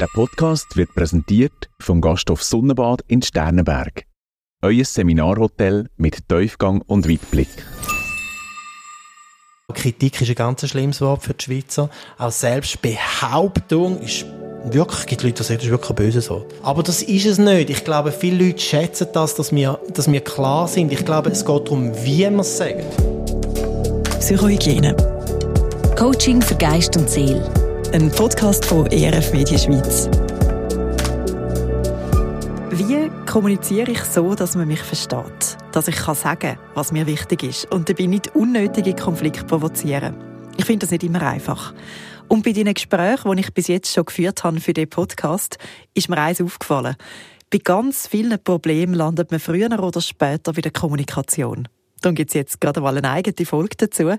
Der Podcast wird präsentiert vom Gasthof Sonnenbad in Sternenberg. Euer Seminarhotel mit Tiefgang und Weitblick. Kritik ist ein ganz schlimmes Wort für die Schweizer. Auch Selbstbehauptung ist wirklich, gibt Leute, die sagen, das ist wirklich ein böses Wort. Aber das ist es nicht. Ich glaube, viele Leute schätzen das, dass wir, dass wir klar sind. Ich glaube, es geht darum, wie wir es sagen. Psychohygiene. Coaching für Geist und Seele. Ein Podcast von ERF Media Schweiz. Wie kommuniziere ich so, dass man mich versteht? Dass ich kann sagen was mir wichtig ist und dabei nicht unnötige Konflikte provozieren. Ich finde das nicht immer einfach. Und bei den Gesprächen, die ich bis jetzt schon geführt habe für diesen Podcast, ist mir eins aufgefallen. Bei ganz vielen Problemen landet man früher oder später wieder Kommunikation. Darum gibt es jetzt gerade mal eine eigene Folge dazu.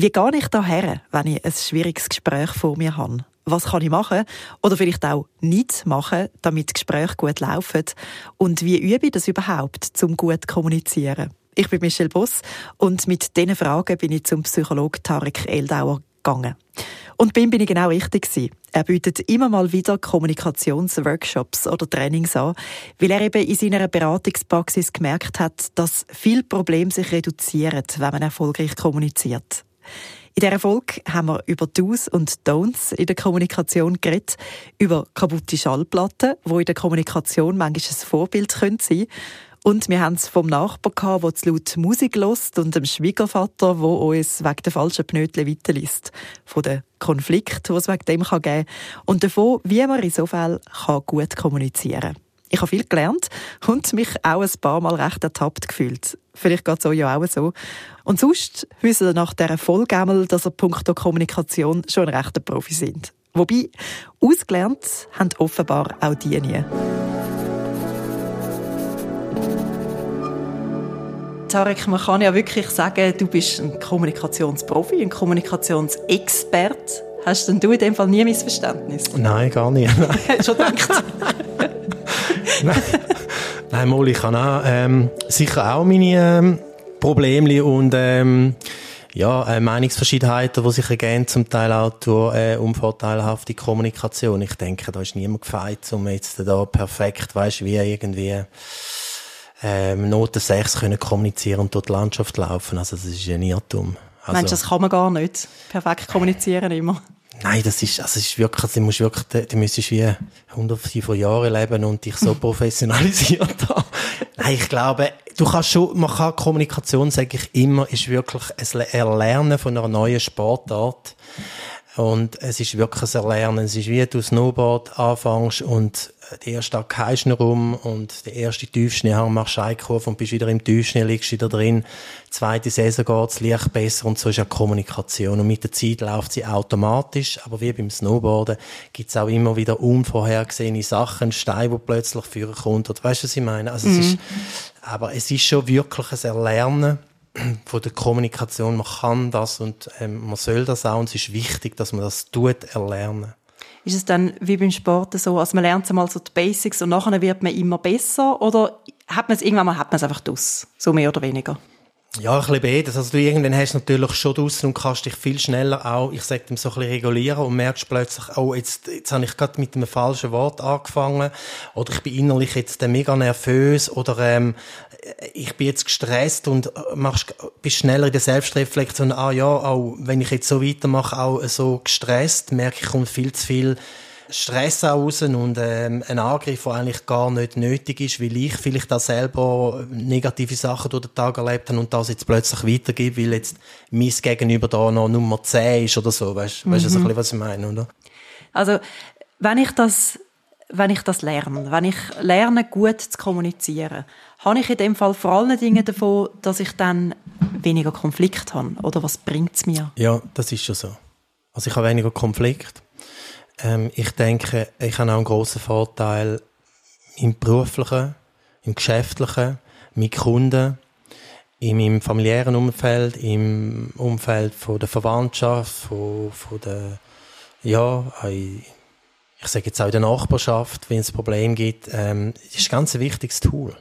Wie gehe ich da her, wenn ich ein schwieriges Gespräch vor mir habe? Was kann ich machen oder vielleicht auch nicht machen, damit Gespräche gut laufen? Und wie übe ich das überhaupt, zum gut zu kommunizieren? Ich bin Michelle Boss und mit diesen Fragen bin ich zum Psychologen Tarek Eldauer gegangen. Und ihm bin ich genau richtig gewesen. Er bietet immer mal wieder Kommunikationsworkshops oder Trainings an, weil er eben in seiner Beratungspraxis gemerkt hat, dass viele Probleme sich reduzieren, wenn man erfolgreich kommuniziert. In dieser Folge haben wir über Do's und Don'ts in der Kommunikation geredet, über kaputte Schallplatten, wo in der Kommunikation manchmal ein Vorbild sein können und wir haben es vom Nachbarn gehabt, der zu laut Musik lost und dem Schwiegervater, der uns wegen der falschen Pnötchen weiterliest. Von den Konflikten, die es wegen dem geben kann. Und davon, wie man in so Fällen gut kommunizieren kann. Ich habe viel gelernt und mich auch ein paar Mal recht ertappt gefühlt. Vielleicht geht es euch ja auch so. Und sonst wissen ihr nach dieser Vollgämmel, dass ihr punkto Kommunikation schon ein rechter Profi sind. Wobei, ausgelernt haben offenbar auch die nie. Tarek, man kann ja wirklich sagen, du bist ein Kommunikationsprofi, ein Kommunikationsexpert. Hast denn du in dem Fall nie Missverständnis? Nein, gar nicht. Schon gedacht? Nein, Nein Molly, ich habe auch, ähm, sicher auch meine ähm, Probleme und ähm, ja, äh, Meinungsverschiedenheiten, die sich ergeben, zum Teil auch durch äh, unvorteilhafte Kommunikation. Ich denke, da ist niemand gefeit, um jetzt da perfekt, weißt wie irgendwie ähm, Noten 6 können kommunizieren und durch die Landschaft laufen. Also das ist ein Irrtum. Also, Meinst du, das kann man gar nicht? Perfekt kommunizieren immer? Nein, das ist, also ist wirklich, du musst wirklich, du müsstest wie hunderte von Jahren leben und dich so professionalisiert haben. Nein, ich glaube, du kannst schon, man kann Kommunikation, sage ich immer, ist wirklich ein Erlernen von einer neuen Sportart. Und es ist wirklich ein Erlernen. Es ist wie du Snowboard anfängst und der erste Tag kehrst du rum und der erste Tiefschneehang machst du Einkurve und bist wieder im Tiefschnee, liegst wieder drin. Die zweite Saison geht's Licht besser und so ist ja Kommunikation. Und mit der Zeit läuft sie automatisch, aber wie beim Snowboarden gibt's auch immer wieder unvorhergesehene Sachen, Steine, die plötzlich führen kommt. Oder weißt du, was ich meine? Also mhm. es ist, aber es ist schon wirklich ein Erlernen von der Kommunikation. Man kann das und ähm, man soll das auch und es ist wichtig, dass man das tut, erlernen. Ist es dann wie beim Sport so, also man lernt einmal so die Basics und nachher wird man immer besser oder hat man es irgendwann mal hat man es einfach dus, so mehr oder weniger? Ja, ein bisschen beides. Also du irgendwann hast natürlich schon draussen und kannst dich viel schneller auch, ich sag dem so ein bisschen regulieren und merkst plötzlich, oh, jetzt, jetzt habe ich gerade mit einem falschen Wort angefangen oder ich bin innerlich jetzt mega nervös oder ähm, ich bin jetzt gestresst und äh, machst, bist schneller in der Selbstreflexion, ah ja, auch wenn ich jetzt so weitermache, auch so gestresst, merke ich, kommt viel zu viel Stress raus und ähm, ein Angriff, der eigentlich gar nicht nötig ist, weil ich vielleicht auch selber negative Sachen durch den Tag erlebt habe und das jetzt plötzlich weitergebe, weil jetzt mein Gegenüber da noch Nummer 10 ist oder so. Weißt du, mhm. so ein bisschen, was ich meine, oder? Also, wenn ich das, wenn ich das lerne, wenn ich lerne, gut zu kommunizieren, habe ich in dem Fall vor allen Dingen davon, dass ich dann weniger Konflikt habe? Oder was bringt es mir? Ja, das ist schon so. Also ich habe weniger Konflikt. Ähm, ich denke, ich habe auch einen grossen Vorteil im beruflichen, im geschäftlichen, mit Kunden, in meinem familiären Umfeld, im Umfeld von der Verwandtschaft, von, von der, ja, ich sage jetzt auch in der Nachbarschaft, wenn es ein Problem gibt, ähm, ist ein ganz wichtiges Tool.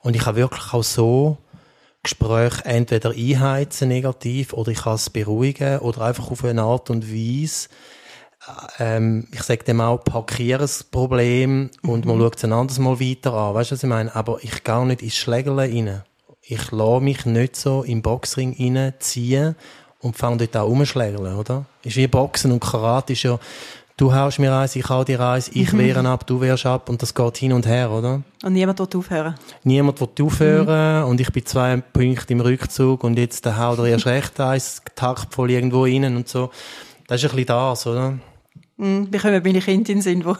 Und ich kann wirklich auch so Gespräche entweder einheizen negativ oder ich kann es beruhigen oder einfach auf eine Art und Weise ähm, ich sage dem auch, Parkierensproblem und man schaut es ein anderes Mal weiter an. Weißt du, was ich meine? Aber ich gehe nicht ins Schlägerle rein. Ich lasse mich nicht so im Boxring reinziehen und fange dort auch umschlägeln, oder? Ist wie Boxen und Karate ist ja, du haust mir eins, ich hau dir eins, ich mhm. wehre ab, du wehrst ab und das geht hin und her, oder? Und niemand wird aufhören? Niemand wird aufhören mhm. und ich bin zwei Punkte im Rückzug und jetzt der haut er erst recht eins, taktvoll irgendwo rein und so. Das ist ein bisschen das, oder? Mm, wir kommen meine Kinder in den Sinn, wo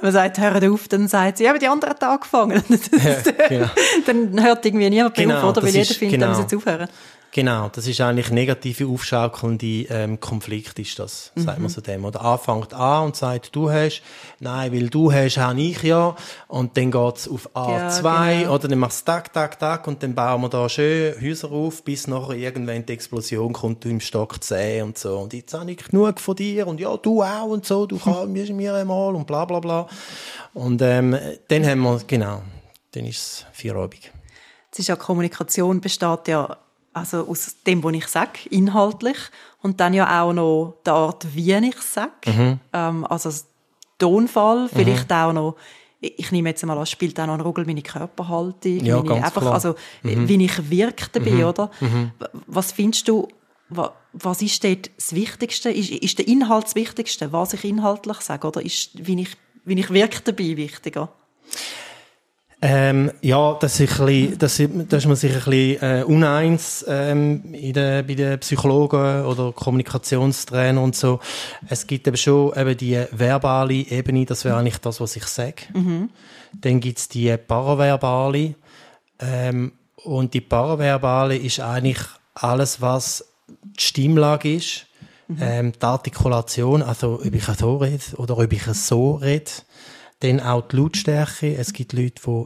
man sagt, hört auf, dann sagt sie, ja, aber die anderen hat angefangen. ja, genau. dann hört irgendwie niemand genau, auf, oder? Weil jeder findet, genau. dann müssen sie aufhören. Genau, das ist eigentlich negative aufschaukelnde ähm, Konflikt ist das, mhm. sagt man so dem. Oder A fängt an und sagt, du hast, nein, weil du hast, habe ich ja. Und dann geht's auf A2 ja, genau. oder dann machst du tak, tak, tak und dann bauen wir da schön Häuser auf, bis nachher irgendwann die Explosion kommt, du im Stock 10 und so. Und jetzt habe ich genug von dir und ja, du auch und so, du kannst mir einmal und bla bla bla. Und ähm, dann haben wir, genau, dann ist es Feierabend. Es ist ja Kommunikation besteht ja also aus dem, was ich sage, inhaltlich. Und dann ja auch noch die Art, wie ich es sage. Mhm. Ähm, also Tonfall, vielleicht mhm. auch noch, ich nehme jetzt mal an, spielt auch noch eine Rolle meine Körperhaltung, ja, meine, einfach, klar. also mhm. wie ich wirke dabei, mhm. oder? Mhm. Was findest du, was ist dort das Wichtigste? Ist, ist der Inhalt das Wichtigste, was ich inhaltlich sage, oder ist, wie ich, wie ich wirke dabei wichtiger? Ähm, ja, das ist, ein bisschen, das, das ist man sich ein bisschen äh, uneins ähm, in der, bei den Psychologen oder Kommunikationstrainer und so. Es gibt eben schon eben die verbale Ebene, das wäre eigentlich das, was ich sage. Mhm. Dann gibt's die paraverbale ähm, und die paraverbale ist eigentlich alles, was die Stimmlage ist, mhm. ähm, die Artikulation, also ob ich so rede oder ob ich so rede. Dann auch die Lautstärke. Es gibt Leute, die,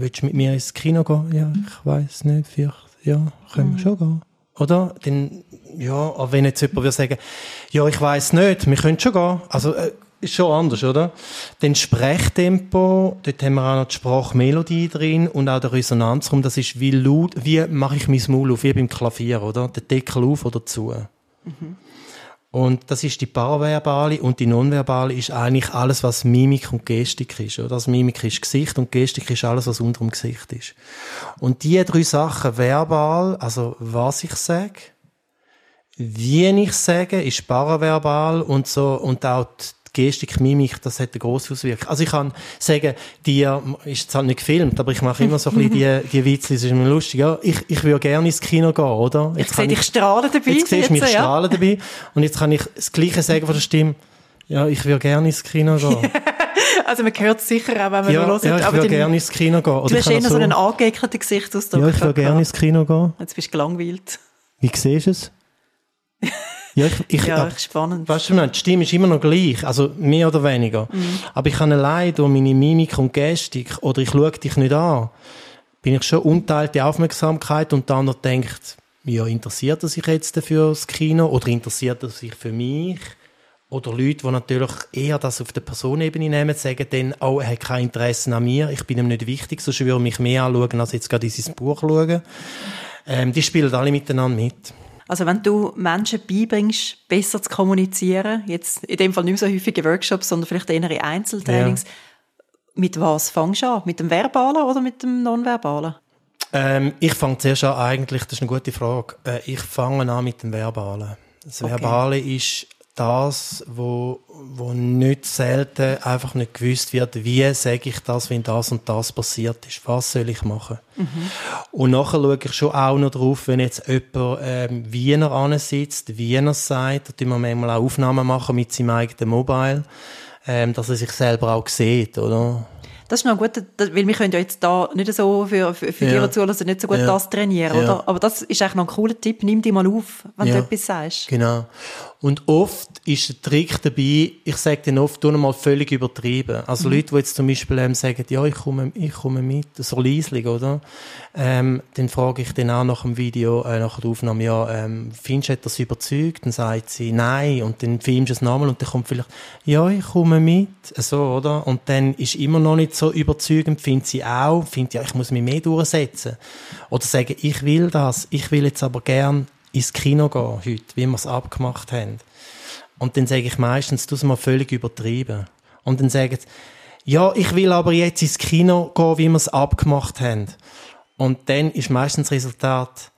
willst du mit mir ins Kino gehen? Ja, ich weiß nicht, vielleicht, ja, können wir mhm. schon gehen. Oder? Dann, ja, aber wenn jetzt jemand würde sagen, ja, ich weiß nicht, wir können schon gehen. Also, äh, ist schon anders, oder? Dann Sprechtempo, dort haben wir auch noch die Sprachmelodie drin und auch der Resonanzraum, das ist wie laut, wie mache ich mein Maul auf, wie beim Klavier, oder? Der Deckel auf oder zu. Mhm. Und das ist die paraverbale und die nonverbale ist eigentlich alles, was Mimik und Gestik ist. Oder? Das Mimik ist Gesicht und Gestik ist alles, was unter dem Gesicht ist. Und die drei Sachen, verbal, also was ich sage, wie ich sage, ist paraverbal und so, und auch Gestik, Mimik, das hat eine grosse Auswirkung. Also ich kann sagen, die ist jetzt halt nicht gefilmt, aber ich mache immer so ein bisschen die, die Witzli, das ist mir lustig. Ja, ich, ich würde gerne ins Kino gehen, oder? Jetzt ich sehe dich strahlen dabei. Jetzt siehst du mich ja. strahlen dabei. Und jetzt kann ich das Gleiche sagen von der Stimme. Ja, ich würde gerne ins Kino gehen. also man hört es sicher auch, wenn man ja, hört. Ja, ich würde gerne ins Kino gehen. Oder du hast eher so einen angeeckerten Gesichtsausdruck. Ja, ich würde gerne ins Kino gehen. Jetzt bist du gelangweilt. Wie siehst du es? Ja, ich, ich, ja, ab, spannend. Weißt du, die Stimme ist immer noch gleich, also mehr oder weniger. Mhm. Aber ich kann allein durch meine Mimik und Gestik oder ich schaue dich nicht an, bin ich schon unteilte Aufmerksamkeit und dann noch denkt, ja, interessiert er sich jetzt dafür das Kino oder interessiert er sich für mich? Oder Leute, die natürlich eher das auf der Personenebene nehmen, sagen dann, oh, er hat kein Interesse an mir, ich bin ihm nicht wichtig, sonst würde er mich mehr anschauen, als jetzt gerade sein Buch schauen. Ähm, die spielen alle miteinander mit. Also wenn du Menschen beibringst, besser zu kommunizieren, jetzt in dem Fall nicht mehr so häufige Workshops, sondern vielleicht eher in Einzeltrainings, ja. mit was fängst du an? Mit dem Verbalen oder mit dem Nonverbalen? Ähm, ich fange zuerst an, eigentlich, das ist eine gute Frage, äh, ich fange an mit dem Verbalen. Das okay. Verbale ist das, wo, wo nicht selten einfach nicht gewusst wird, wie sage ich das, wenn das und das passiert ist. Was soll ich machen? Mhm. Und nachher schaue ich schon auch noch drauf, wenn jetzt jemand ähm, Wiener ansitzt, Wiener sagt, da tun wir manchmal auch Aufnahmen machen mit seinem eigenen Mobile, ähm, dass er sich selber auch sieht, oder? Das ist noch gut, weil wir können ja jetzt da nicht so für, für, für ja. die Zuhörer nicht so gut ja. das trainieren, ja. oder? Aber das ist eigentlich noch ein cooler Tipp. Nimm die mal auf, wenn ja. du etwas sagst. Genau. Und oft ist der Trick dabei, ich sage den oft, tu mal völlig übertrieben. Also mhm. Leute, die jetzt zum Beispiel ähm, sagen, ja, ich komme, ich komme mit, so leislich, oder? Ähm, dann frage ich dann auch nach dem Video, äh, nach der Aufnahme, ja, ähm, findest du das überzeugt? Dann sagt sie, nein. Und dann filmst du es nochmal und dann kommt vielleicht, ja, ich komme mit. So, oder? Und dann ist immer noch nicht so überzeugend, findet sie auch, findet, ja, ich muss mich mehr durchsetzen. Oder sagen, ich will das, ich will jetzt aber gern ins Kino gehen heute, wie wir es abgemacht haben. Und dann sage ich meistens, du mal völlig übertrieben. Und dann sagen sie, ja, ich will aber jetzt ins Kino gehen, wie wir es abgemacht haben. Und dann ist meistens das Resultat,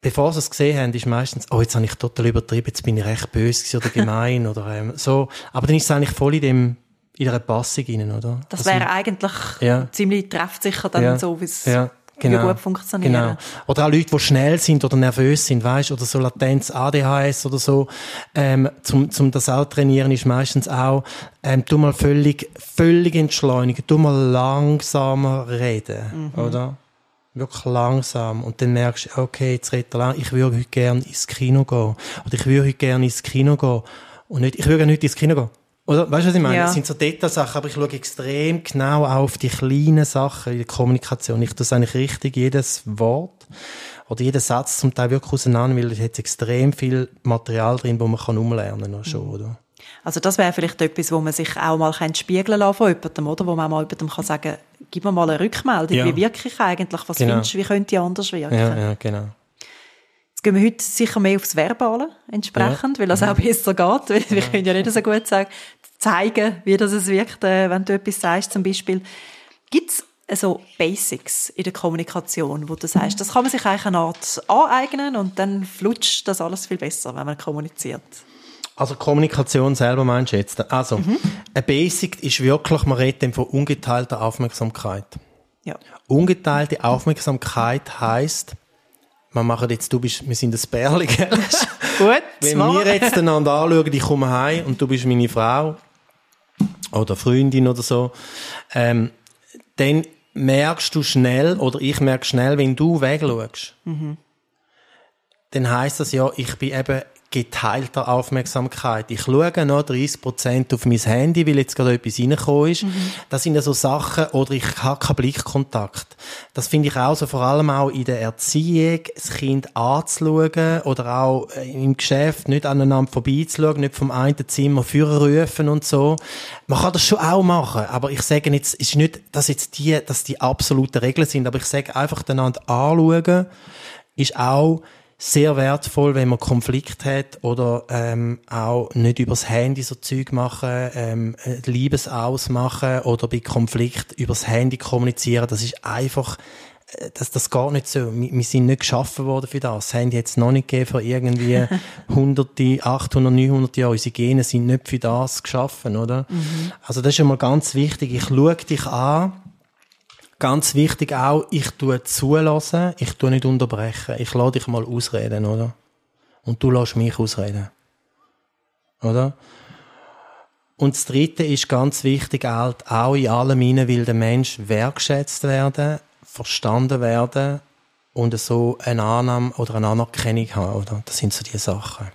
bevor sie es gesehen haben, ist meistens, oh, jetzt habe ich total übertrieben, jetzt bin ich recht böse oder gemein oder ähm, so. Aber dann ist es eigentlich voll in dem, in der Passung rein, oder? Das also, wäre eigentlich ja. ziemlich treffsicher dann ja. so, wie es ja. Genau. gut funktioniert. Genau. Oder auch Leute, die schnell sind oder nervös sind, weißt, oder so Latenz, ADHS oder so, ähm, zum, zum das auch trainieren ist meistens auch, ähm, du mal völlig, völlig entschleunigen, du mal langsamer reden, mhm. oder? Wirklich langsam. Und dann merkst du, okay, jetzt redet er lang, ich würde heute gerne ins Kino gehen. Oder ich würde heute gerne ins Kino gehen. Und nicht, ich würde gerne heute ins Kino gehen. Oder, weißt du, was ich meine? Ja. Das sind so Detailsachen, aber ich schaue extrem genau auf die kleinen Sachen in der Kommunikation. Ich tue eigentlich richtig jedes Wort oder jeden Satz zum Teil wirklich auseinander, weil es hat extrem viel Material drin, wo man kann umlernen kann schon, oder? Also das wäre vielleicht etwas, wo man sich auch mal spiegeln lassen von jemandem, oder? Wo man mal jemandem kann sagen, gib mir mal eine Rückmeldung, ja. wie wirke ich eigentlich, was genau. findest du, wie könnte ich anders wirken? Ja, ja, genau. Jetzt gehen wir heute sicher mehr aufs Verbale entsprechend, ja. weil das auch besser geht, weil wir können ja nicht so gut sagen, zeigen, wie das es wirkt, äh, wenn du etwas sagst, zum Beispiel. Gibt es also Basics in der Kommunikation, wo du sagst, das kann man sich eigentlich eine Art aneignen und dann flutscht das alles viel besser, wenn man kommuniziert? Also Kommunikation selber meinst du jetzt? Also, mhm. ein Basic ist wirklich, man redet von ungeteilter Aufmerksamkeit. Ja. Ungeteilte Aufmerksamkeit heißt, wir machen jetzt, du bist, wir sind ein Bärli, gell? Gut. Wenn wir jetzt einander anschauen, ich komme heim und du bist meine Frau, oder Freundin oder so, ähm, dann merkst du schnell, oder ich merke schnell, wenn du wegschaust, mhm. dann heisst das ja, ich bin eben geteilter Aufmerksamkeit. Ich schaue noch 30% auf mein Handy, weil jetzt gerade etwas reingekommen ist. Mhm. Das sind ja so Sachen, oder ich habe keinen Blickkontakt. Das finde ich auch so, vor allem auch in der Erziehung, das Kind anzuschauen oder auch äh, im Geschäft nicht aneinander vorbeizuschauen, nicht vom einen Zimmer rufen und so. Man kann das schon auch machen, aber ich sage jetzt, es ist nicht, dass jetzt die, dass die absoluten Regeln sind, aber ich sage einfach einander anschauen, ist auch sehr wertvoll, wenn man Konflikt hat oder ähm, auch nicht übers Handy so Zeug machen, ähm, Liebesaus machen oder bei Konflikt übers Handy kommunizieren. Das ist einfach äh, das, das geht nicht so. Wir, wir sind nicht geschaffen worden für das. Das Handy es noch nicht gegeben für irgendwie hunderte, 800, 900 Jahre. Unsere Gene sind nicht für das geschaffen, oder? Mhm. Also das ist immer ganz wichtig. Ich schaue dich an Ganz wichtig auch, ich tue zulassen, ich tue nicht unterbrechen. Ich lade dich mal ausreden, oder? Und du lässt mich ausreden. Oder? Und das dritte ist ganz wichtig, halt, auch in allem hinein will der Mensch wertschätzt werden, verstanden werden und so eine Annahme oder eine Anerkennung haben, oder? Das sind so die Sachen.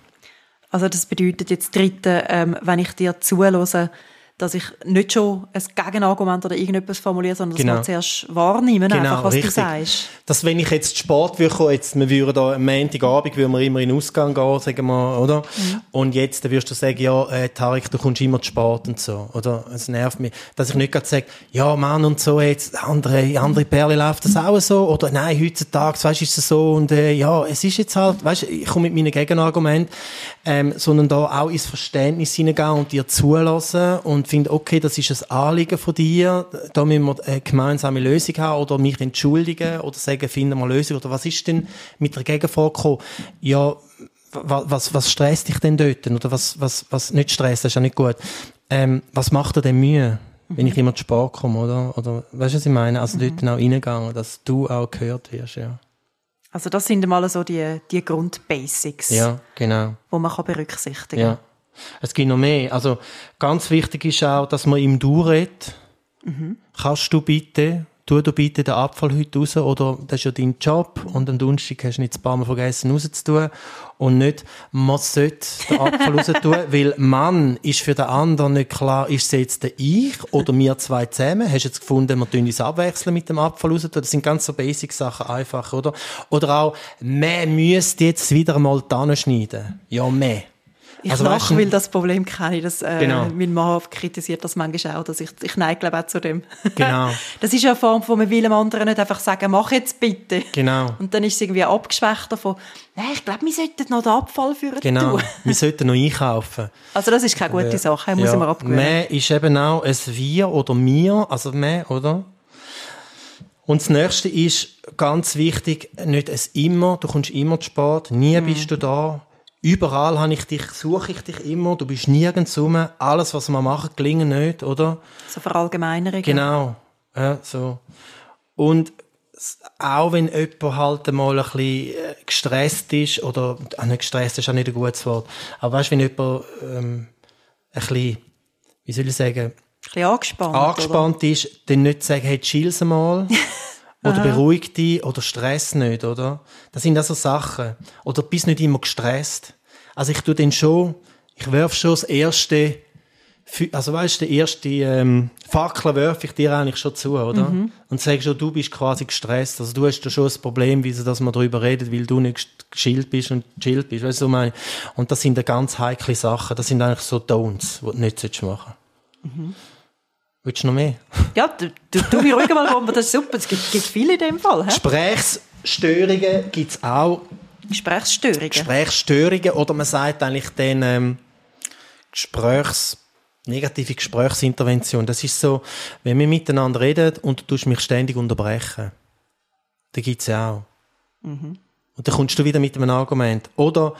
Also das bedeutet jetzt dritte, ähm, wenn ich dir zulasse, dass ich nicht schon ein Gegenargument oder irgendetwas formuliere, sondern genau. dass man zuerst wahrnehmen, genau, einfach, was richtig. du sagst. Dass wenn ich jetzt Sport würde jetzt, wir würden da am Montagabend, würden wir immer in den Ausgang gehen, sagen wir, oder? Mhm. Und jetzt, dann würdest du sagen, ja, äh, Tarek, du kommst immer zu Sport und so, oder? Es nervt mich. Dass ich nicht gerade sage, ja, Mann und so, jetzt, andere, andere Perle läuft das auch so, oder nein, heutzutage, weißt du, ist es so, und, äh, ja, es ist jetzt halt, weißt du, ich komme mit meinen Gegenargumenten, ähm, sondern da auch ins Verständnis hineingehen und dir zulassen und finde, okay, das ist ein Anliegen von dir, da müssen wir eine gemeinsame Lösung haben oder mich entschuldigen oder sagen, finden wir eine Lösung oder was ist denn mit der Gegenfrage gekommen? Ja, was, was, was stresst dich denn dort? Oder was, was, was nicht stresst, das ist ja nicht gut. Ähm, was macht dir denn Mühe? wenn ich immer zu spät komme, oder? Oder, weißt du, was ich meine? Also mhm. dort auch reingegangen, dass du auch gehört wirst, ja. Also das sind mal so die, die Grundbasics. Ja, genau. Wo man kann berücksichtigen kann. Ja. Es gibt noch mehr. Also ganz wichtig ist auch, dass man im Du redet. Mhm. Kannst du bitte, tu du bitte den Abfall heute raus, oder das ist ja dein Job, und am Donnerstag hast du nicht ein paar Mal vergessen rauszutun, und nicht, man sollte den Abfall raus tun, weil Mann ist für den anderen nicht klar, ist es jetzt der ich oder wir zwei zusammen? Hast du jetzt gefunden, wir tun uns abwechseln mit dem Abfall raus tun? Das sind ganz so basic Sachen einfach, oder? Oder auch, man müsste jetzt wieder mal Tannen schneiden. Ja, mehr. Ich Also, lache, weißt du- weil das Problem kenne ich. Das, äh, Genau. Mein Mann kritisiert das manchmal auch, dass ich, ich neige, glaube auch zu dem. Genau. Das ist ja eine Form, wo man will dem anderen nicht einfach sagen, mach jetzt bitte. Genau. Und dann ist es irgendwie abgeschwächt davon, nein, ich glaube, wir sollten noch den Abfall führen Genau. tun. Wir sollten noch einkaufen. Also das ist keine gute Sache, muss ich mir abgewöhnen. Mehr ist eben auch ein Wir oder mir, also mehr, oder? Und das nächste ist ganz wichtig, nicht ein Immer, du kommst immer zu spät, nie Mhm. bist du da. Überall habe ich dich, suche ich dich immer, du bist nirgends rum, alles, was wir machen, gelingt nicht, oder? So Verallgemeinerung. Genau. Ja, so. Und auch wenn jemand halt einmal ein bisschen äh, gestresst ist, oder, ah, nicht gestresst ist auch nicht ein gutes Wort, aber weißt du, wenn jemand, ähm, ein bisschen, wie soll ich sagen, Ein bisschen angespannt. angespannt ist, dann nicht sagen, hey, chill's mal. oder beruhig dich, oder stress nicht, oder? Das sind also Sachen. Oder bist nicht immer gestresst. Also ich tu dann schon, ich werf schon das erste, also weißt du, die erste ähm, Fackel werfe ich dir eigentlich schon zu, oder? Und sag schon, du bist quasi gestresst. Also du hast da schon das Problem, wie sie, dass man darüber redet, weil du nicht geschillt bist und chillt bist. Weißt du, meine? Und das sind ganz heikle Sachen. Das sind eigentlich so Don'ts, die du nicht solltest machen Willst du noch mehr? Ja, du, du, du mich ruhig mal rum, das ist super. Es gibt, gibt viele in dem Fall. He? Gesprächsstörungen gibt's auch. Gesprächsstörungen. Gesprächsstörungen oder man sagt eigentlich dann ähm, Gesprächs negative Gesprächsintervention. Das ist so, wenn wir miteinander reden und du tust mich ständig unterbrechen. Da gibt's ja auch. Und dann kommst du wieder mit einem Argument. Oder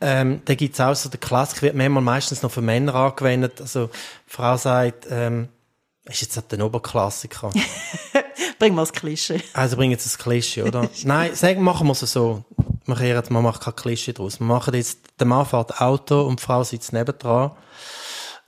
ähm, da gibt's auch so den Klassiker, wird manchmal meistens noch für Männer angewendet. Also die Frau sagt, ähm, ist jetzt halt ein Oberklassiker. Bring mal das Klischee. Also bringen jetzt ein Klischee, oder? Nein, sagen, machen wir es so. Wir kehren, man macht kein Klischee draus. Wir machen jetzt, der Mann fährt Auto und die Frau sitzt nebendran.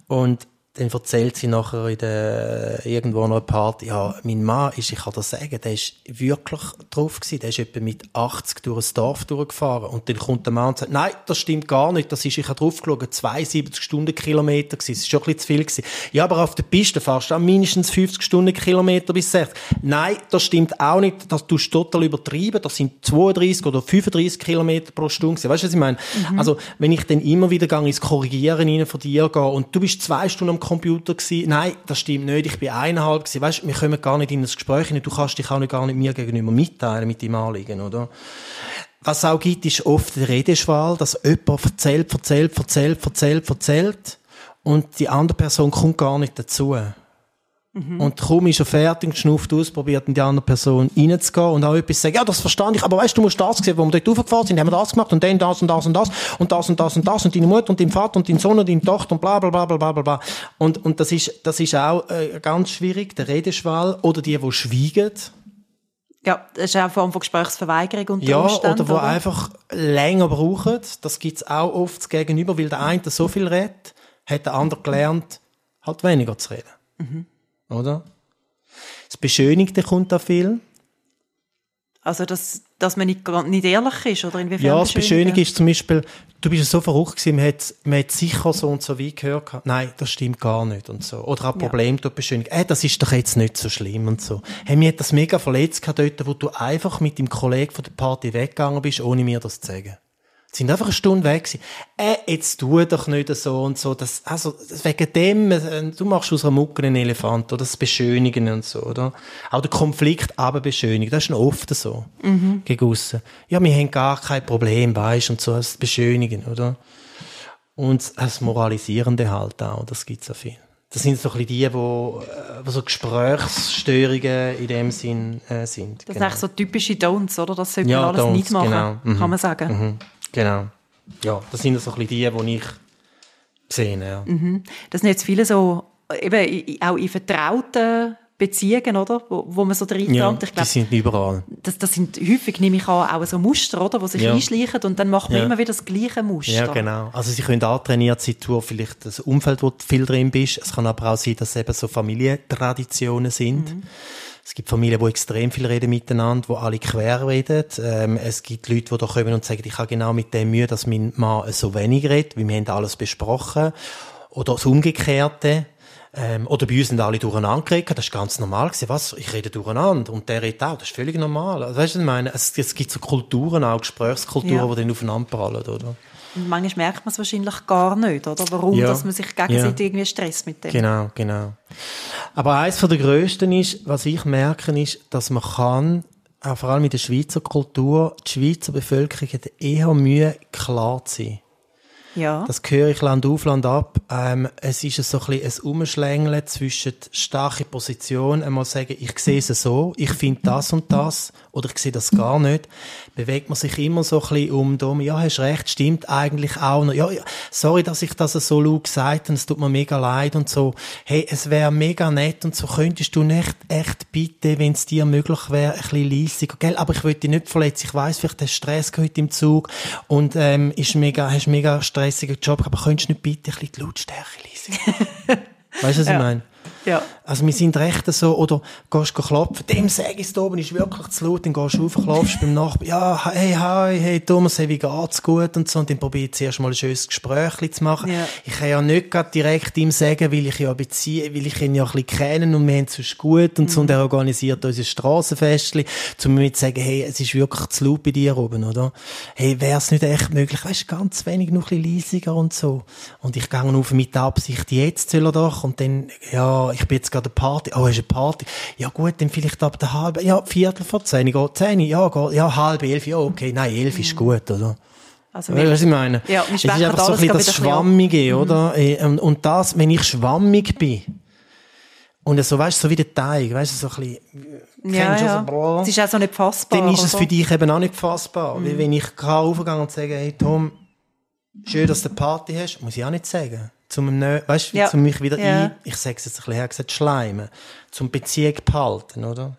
Und dann erzählt sie nachher in der, irgendwo an einer Party, ja, mein Mann ist, ich kann das sagen, der ist wirklich drauf gewesen. Der ist etwa mit 80 durch ein Dorf durchgefahren. Und dann kommt der Mann und sagt, nein, das stimmt gar nicht. Das ist, ich habe drauf geschaut, 72 Stundenkilometer gewesen. Das ist schon ein bisschen zu viel gewesen. Ja, aber auf der Piste fahrst du auch mindestens 50 Stundenkilometer bis 60. Nein, das stimmt auch nicht. Das tust du total übertrieben. Das sind 32 oder 35 Kilometer pro Stunde gewesen. Weißt du, was ich meine? Also, wenn ich dann immer wieder gehe, ins Korrigieren rein von dir gehe und du bist zwei Stunden am Computer gewesen, nein, das stimmt nicht, ich bin eineinhalb gewesen. Weißt wir kommen gar nicht in das Gespräch hinein. Du kannst dich auch nicht gar nicht mir gegenüber mitteilen mit deinem Anliegen, oder? Was auch gibt, ist oft der Redeschwall, dass jemand erzählt, erzählt, erzählt, erzählt, erzählt und die andere Person kommt gar nicht dazu. Und kaum ist er fertig und schnauft aus, probiert in die andere Person reinzugehen und auch etwas sagen, ja, das verstand ich, aber weißt du, du musst das sehen, wo wir dort raufgefahren sind, haben wir das gemacht und dann das und das und das und das und das und das und deine Mutter und dein Vater und dein Sohn und deine Tochter und bla bla bla bla bla bla. Und, und das ist, das ist auch äh, ganz schwierig, der Redeschwall oder die, die schweigen. Ja, das ist auch eine Form von Gesprächsverweigerung unter Ja, Umständen. oder wo einfach länger brauchen. Das gibt's auch oft gegenüber, weil der eine so viel redet, hat der andere gelernt, halt weniger zu reden. Mhm. Oder? Das Beschönigte kommt da viel. Also, dass, dass man nicht, nicht ehrlich ist, oder inwiefern Ja, das? Beschönigte ist zum Beispiel, du bist ja so verrückt gewesen, man hat, man hat sicher so und so wie gehört. Nein, das stimmt gar nicht und so. Oder auch Problem dort beschönigen. Äh, das ist doch jetzt nicht so schlimm und so. Hey, mir hat das mega verletzt dort, wo du einfach mit dem Kollegen von der Party weggegangen bist, ohne mir das zu sagen. Sie sind einfach eine Stunde weg gewesen. Äh, jetzt tu doch nicht so und so. Das, also, wegen dem, äh, du machst aus einer Mucke einen Elefant, oder das Beschönigen und so, oder? Auch der Konflikt aber beschönigen. Das ist noch oft so. Gegen aussen. Ja, wir haben gar kein Problem, weisst, und so, das Beschönigen, oder? Und das Moralisierende halt auch, das gibt's ja viel. Das sind so ein bisschen die, wo, äh, wo so Gesprächsstörungen in dem Sinn äh, sind. Das sind eigentlich so typische Don'ts, oder? Das sollte Ja, man alles Don'ts, nicht machen, genau. Mhm. kann man sagen. Mhm. Genau. Ja, das sind so ein bisschen die, die ich sehe, ja. Das sind jetzt viele so, eben auch in vertrauten Beziehungen, oder? Wo, wo man so Ja, reinkommt. ich die glaube, sind überall. das, das sind häufig, nehme ich an, auch so Muster, oder? Die sich Ja. einschleichen und dann macht man Ja. immer wieder das gleiche Muster. Ja, genau. Also sie können antrainiert sein durch vielleicht das Umfeld, wo du viel drin bist. Es kann aber auch sein, dass es eben so Familientraditionen sind. Es gibt Familien, die extrem viel reden miteinander, wo alle quer reden. Ähm, es gibt Leute, die da kommen und sagen, ich habe genau mit dem Mühe, dass mein Mann so wenig redet, weil wir haben alles besprochen. Oder das Umgekehrte. Ähm, oder bei uns sind alle durcheinander geredet. Das ist ganz normal gewesen. Was? Ich rede durcheinander. Und der redet auch. Das ist völlig normal. Also, weißt du, ich meine? Es, es gibt so Kulturen auch, Gesprächskulturen, Ja. die dann aufeinander prallen, oder? Und manchmal merkt man es wahrscheinlich gar nicht, oder? Warum, Ja. dass man sich gegenseitig irgendwie Stress mit dem. Genau, genau. Aber eins von der grössten ist, was ich merke, ist, dass man kann, auch vor allem in der Schweizer Kultur, die Schweizer Bevölkerung hat eher Mühe, klar zu sein. Ja. Das höre ich Land auf, Land ab. Ähm, es ist so ein bisschen ein Umschlängeln zwischen starke Position, einmal sagen, ich sehe es so, ich finde das und das, oder ich sehe das gar nicht. Bewegt man sich immer so ein bisschen um, drum, ja, hast recht, stimmt eigentlich auch noch. Ja, ja, sorry, dass ich das so laut gesagt habe, es tut mir mega leid und so. Hey, es wäre mega nett und so könntest du nicht echt bitte, wenn es dir möglich wäre, ein bisschen leiser, gell? Aber ich will dich nicht verletzen. Ich weiss, vielleicht hast du Stress heute im Zug und ähm, ist mega, hast mega stressigen Job, aber könntest du nicht bitte ein bisschen die Lautstärke leiser? weißt du, was ich meine? Ja. Also wir sind recht so, oder gehst du klopfen, dem sag ich da oben, ist wirklich zu laut, dann gehst du rauf, klopfst beim Nachbarn, ja, hey, hi, hey Thomas, hey, wie geht's, gut und so, und dann probiere ich zuerst mal ein schönes Gespräch zu machen. Ja. Ich kann ja nicht direkt ihm sagen, weil ich ja beziehe, weil ich ihn ja ein bisschen kenne und wir haben es sonst gut und so, und er organisiert unser Strassenfestli, um mir zu sagen, hey, es ist wirklich zu laut bei dir oben, oder? Hey, wär's nicht echt möglich, weißt, ganz wenig noch ein bisschen leisiger und so. Und ich gehe auf mit der Absicht, jetzt soll er doch, und dann, ja, ich bin jetzt gerade eine Party, oh, ist eine Party, ja gut, dann vielleicht ab der halben, ja, Viertel vor zehn, geht zehn, ja, geht, ja, halb elf, ja, okay, nein, elf ist gut, oder? Also Weißt du, was ich meine? Ja, es ist einfach so ein bisschen das. Schwammige, oder? Äh, Und, und das, wenn ich schwammig bin, und so, weißt du, so wie der Teig, weißt du, so ein bisschen, Ja, kennst du ja. so, Es ist auch so nicht fassbar. dann ist es für dich eben auch nicht fassbar. Mhm. Weil wenn ich kann aufgehen und sagen, hey Tom, schön, dass du eine Party hast, muss ich auch nicht sagen. Zum, weißt du, Ja. zum mich wieder Ja. ein, ich sage es jetzt ein bisschen hergesagt, schleimen. Zum Beziehung behalten, oder?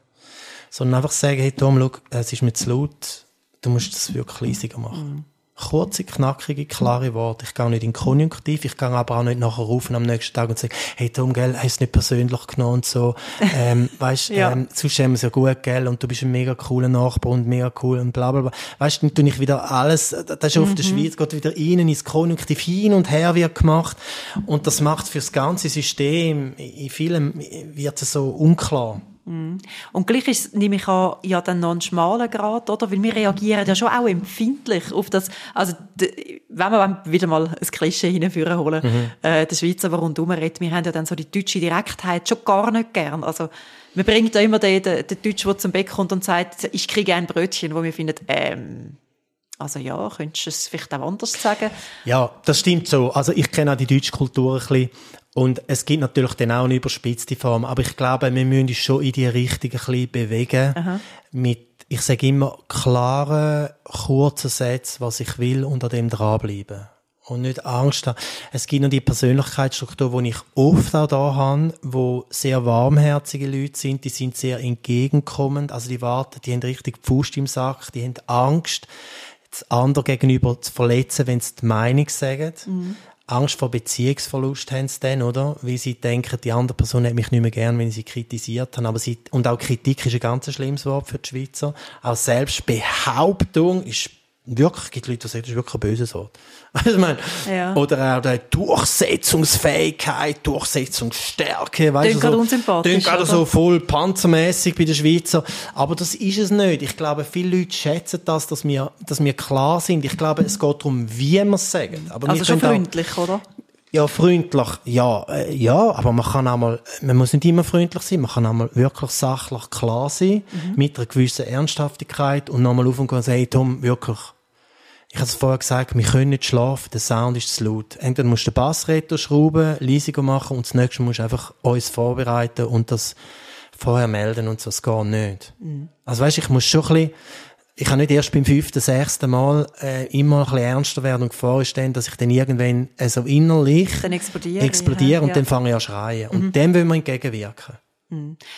Sondern einfach sagen, hey Tom, schau, es ist mir zu laut, du musst das wirklich leisiger machen. Mhm. Kurze, knackige, klare Worte. Ich gehe nicht in Konjunktiv, ich gehe aber auch nicht nachher rufen am nächsten Tag und sage, hey Tom, gell, hast du nicht persönlich genommen und so. Ähm, weißt, Ja. ähm, sonst haben wir es ja gut, gell, und du bist ein mega cooler Nachbar und mega cool und bla, bla, bla. Weißt, dann tue ich wieder alles, das ist auf der Schweiz, geht wieder rein ins Konjunktiv hin und her wird gemacht. Und das macht fürs ganze System, in vielem wird es so unklar. Und gleich ist, nehme ich an, ja dann noch ein schmaler Grad, oder? Weil wir reagieren ja schon auch empfindlich auf das, also, wenn wir wieder mal ein Klischee hinführen holen, Mhm. äh, der Schweizer, der rundum redet, wir haben ja dann so die deutsche Direktheit schon gar nicht gern. Also, wir bringen da immer den, den, den Deutschen, der zum Bett kommt und sagt, ich kriege ein Brötchen, wo wir finden, ähm, also ja, könntest du es vielleicht auch anders sagen? Ja, das stimmt so. Also ich kenne auch die deutsche Kultur ein bisschen. Und es gibt natürlich dann auch eine überspitzte Form. Aber ich glaube, wir müssen uns schon in die Richtung ein bisschen bewegen. Mit, ich sage immer, klaren, kurzen Sätzen, was ich will und an dem dranbleiben. Und nicht Angst haben. Es gibt noch die Persönlichkeitsstruktur, die ich oft auch da habe, wo sehr warmherzige Leute sind, die sind sehr entgegenkommend, also die warten, die haben richtig die Faust im Sack, die haben Angst, das andere gegenüber zu verletzen, wenn sie die Meinung sagen. Angst vor Beziehungsverlust haben sie dann, oder? Weil sie denken, die andere Person hat mich nicht mehr gern, wenn ich sie kritisiert habe. Aber sie, und auch Kritik ist ein ganz schlimmes Wort für die Schweizer. Auch Selbstbehauptung ist wirklich, gibt Leute, die sagen, das ist wirklich ein böses Wort. Also, ich meine, Ja. oder auch die Durchsetzungsfähigkeit, Durchsetzungsstärke, weißt Klingt gerade unsympathisch, gerade so voll panzermäßig bei den Schweizer. Aber das ist es nicht. Ich glaube, viele Leute schätzen das, dass wir, dass wir klar sind. Ich glaube, es geht darum, wie wir es sagen. Aber Also schon können auch- freundlich, oder? Ja, freundlich, ja, äh, ja, aber man kann auch mal, man muss nicht immer freundlich sein, man kann auch mal wirklich sachlich klar sein, mit einer gewissen Ernsthaftigkeit und nochmal auf und gehen und sagen, hey Tom, wirklich, ich habe es vorher gesagt, wir können nicht schlafen, der Sound ist zu laut. Entweder musst du den Bassretter schrauben, leisiger machen und das nächste musst du einfach uns vorbereiten und das vorher melden und so, es geht nicht. Also weißt, ich muss schon ein bisschen, ich kann nicht erst beim fünften, sechsten Mal äh, immer ein bisschen ernster werden und Gefahr ist dann, dass ich dann irgendwann äh, so innerlich Dann explodiere. explodiere ja, und ja. dann fange ich an zu schreien. Und dem will man entgegenwirken.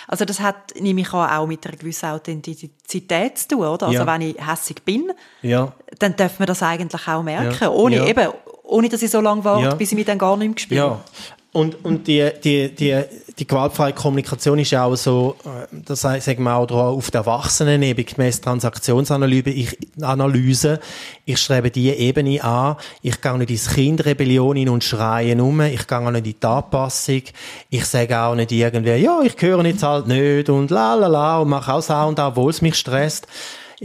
Also das hat, nehme ich an, auch mit einer gewissen Authentizität zu tun, oder? Also Ja. wenn ich hässig bin, Ja. dann darf man das eigentlich auch merken, Ja. ohne eben, ohne dass ich so lange warte, bis ich mich dann gar nicht mehr spüre. Ja. Und, und die, die, die, die gewaltfreie Kommunikation ist ja auch so, äh, das sagen wir auch auf der Erwachsenenebene, gemäß Transaktionsanalyse, ich, Analyse, ich strebe die Ebene an, ich gehe nicht ins Kindrebellion hin und schreie um, ich gehe auch nicht in die Anpassung, ich sage auch nicht irgendwie, ja, ich höre jetzt halt nicht und la la la und mache auch Sound, obwohl es mich stresst.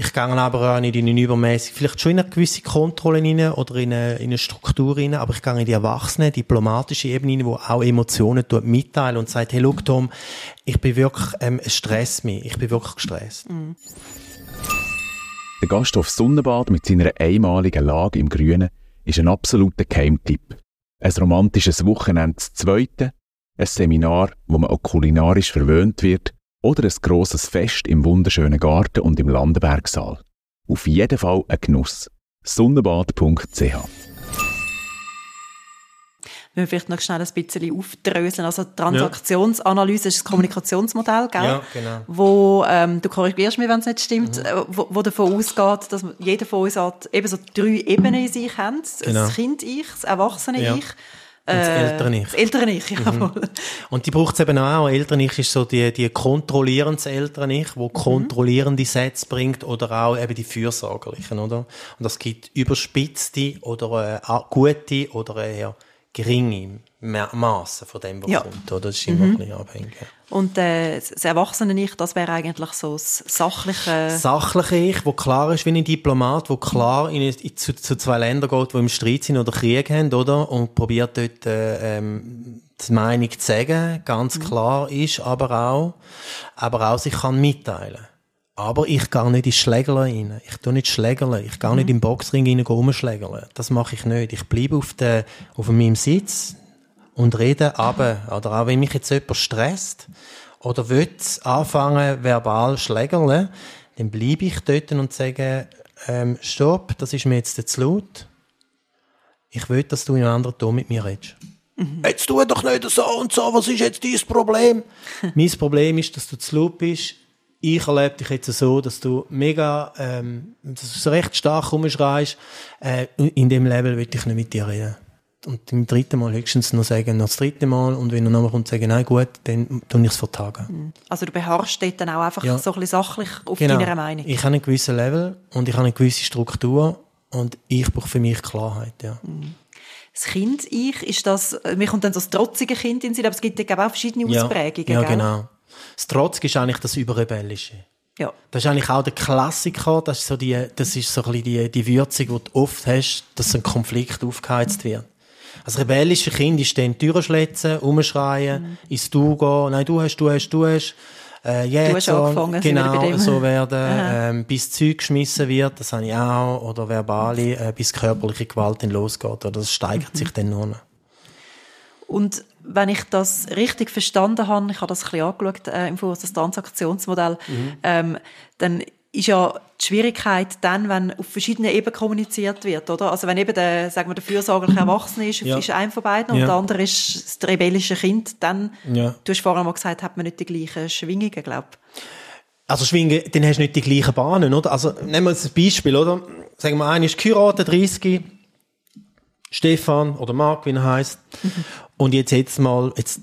Ich gehe aber auch nicht in eine übermäßig, vielleicht schon in eine gewisse Kontrolle rein oder in eine, in eine Struktur rein, aber ich gehe in die erwachsene, diplomatische Ebene rein, wo auch Emotionen mitteilen und sagt, hey, look, Tom, ich bin wirklich, ähm, es stresst mich, ich bin wirklich gestresst. Mhm. Der Gasthof Sonnenbad mit seiner einmaligen Lage im Grünen ist ein absoluter Keimtipp. Ein romantisches Wochenende zweite, ein Seminar, wo man auch kulinarisch verwöhnt wird oder ein grosses Fest im wunderschönen Garten und im Landenbergsaal. Auf jeden Fall ein Genuss. Sonnenbad.ch wir vielleicht noch schnell ein bisschen aufdröseln. Also Transaktionsanalyse ist das Kommunikationsmodell, gell? Ja, genau. Wo, ähm, du korrigierst mich, wenn es nicht stimmt, mhm. Äh, wo, wo, davon ausgeht, dass jeder von uns hat eben so drei Ebenen in sich hat. Genau. Das Kind-Ich, das Erwachsene-Ich. Ja das ältere Ich. Das ältere Ich, jawohl. Mhm. Und die braucht es eben auch. Ältere Ich ist so die, die kontrollierendes ältere Ich, wo mhm. kontrollierende Sätze bringt oder auch eben die fürsorgerlichen, oder? Und das gibt überspitzte oder äh, gute oder eher geringe Massen von dem, was ja. kommt. Oder? Das ist immer mhm. ein bisschen abhängig. Und äh, das erwachsene Ich, das wäre eigentlich so das sachliche... Sachliche Ich, wo klar ist wie ein Diplomat, wo klar in, in, zu, zu, zwei Ländern geht, die im Streit sind oder Krieg haben, oder? Und probiert dort äh, ähm, die Meinung zu sagen, ganz mhm. klar ist, aber auch, aber auch sich kann mitteilen. Aber ich gehe nicht ins Schlägerle rein. Ich tue nicht Schlägerle. Ich gehe mhm. nicht im Boxring rein rumschlägerle. Das mache ich nicht. Ich bleibe auf, der, auf meinem Sitz und rede aber Oder auch wenn mich jetzt jemand stresst oder will anfangen verbal schlägerle, dann bleibe ich dort und sage, ähm, stopp, das ist mir jetzt zu laut. Ich will, dass du in einem anderen Ton mit mir redest. Mhm. Jetzt tu doch nicht so und so, was ist jetzt dein Problem? mein Problem ist, dass du zu laut bist ich erlebe dich jetzt so, dass du mega, ähm, dass du so recht stark rumschreist, äh, in dem Level will ich nicht mit dir reden. Und im dritten Mal höchstens noch sagen, noch das dritte Mal, und wenn er nochmal kommt sagen, nein, gut, dann tue ich es vertagen. Mhm. Also du beharrst dort dann auch einfach ja. so ein bisschen sachlich auf genau. deiner Meinung? ich habe einen gewissen Level und ich habe eine gewisse Struktur und ich brauche für mich Klarheit, ja. Mhm. Das Kind, ich, ist das, mir kommt dann so das trotzige Kind in sich, aber es gibt ja auch verschiedene Ausprägungen, Ja, ja genau. Das Trotzige ist eigentlich das Überrebellische. Ja. Das ist eigentlich auch der Klassiker, das ist so die, das ist so ein bisschen die, die Würzung, die du oft hast, dass ein Konflikt aufgeheizt wird. Als rebellische Kind ist dann Türen schlitzen, umschreien, mhm. ins Du gehen, nein, du hast, du hast, du hast. Äh, jetzt du hast angefangen, genau, so werden, ähm, bis Zeug geschmissen wird, das habe ich auch, oder verbale, äh, bis körperliche Gewalt dann losgeht, oder das steigert mhm. sich dann nur noch. Und wenn ich das richtig verstanden habe, ich habe das ein bisschen angeschaut äh, im Voraus, das Transaktionsmodell, mhm. ähm, dann ist ja die Schwierigkeit dann, wenn auf verschiedenen Ebenen kommuniziert wird, oder? Also wenn eben der, sagen wir, der fürsorgliche Erwachsene ist, ja. ist ein von beiden ja. und der andere ist das rebellische Kind, dann, ja. du hast vorher mal gesagt, hat man nicht die gleichen Schwingungen, glaube Also Schwingen, dann hast du nicht die gleichen Bahnen, oder? Also nehmen wir uns ein Beispiel, oder? Sagen wir, einer ist geheiratet, 30, Stefan oder Marc, wie er heisst. Mhm. Und jetzt jetzt mal, jetzt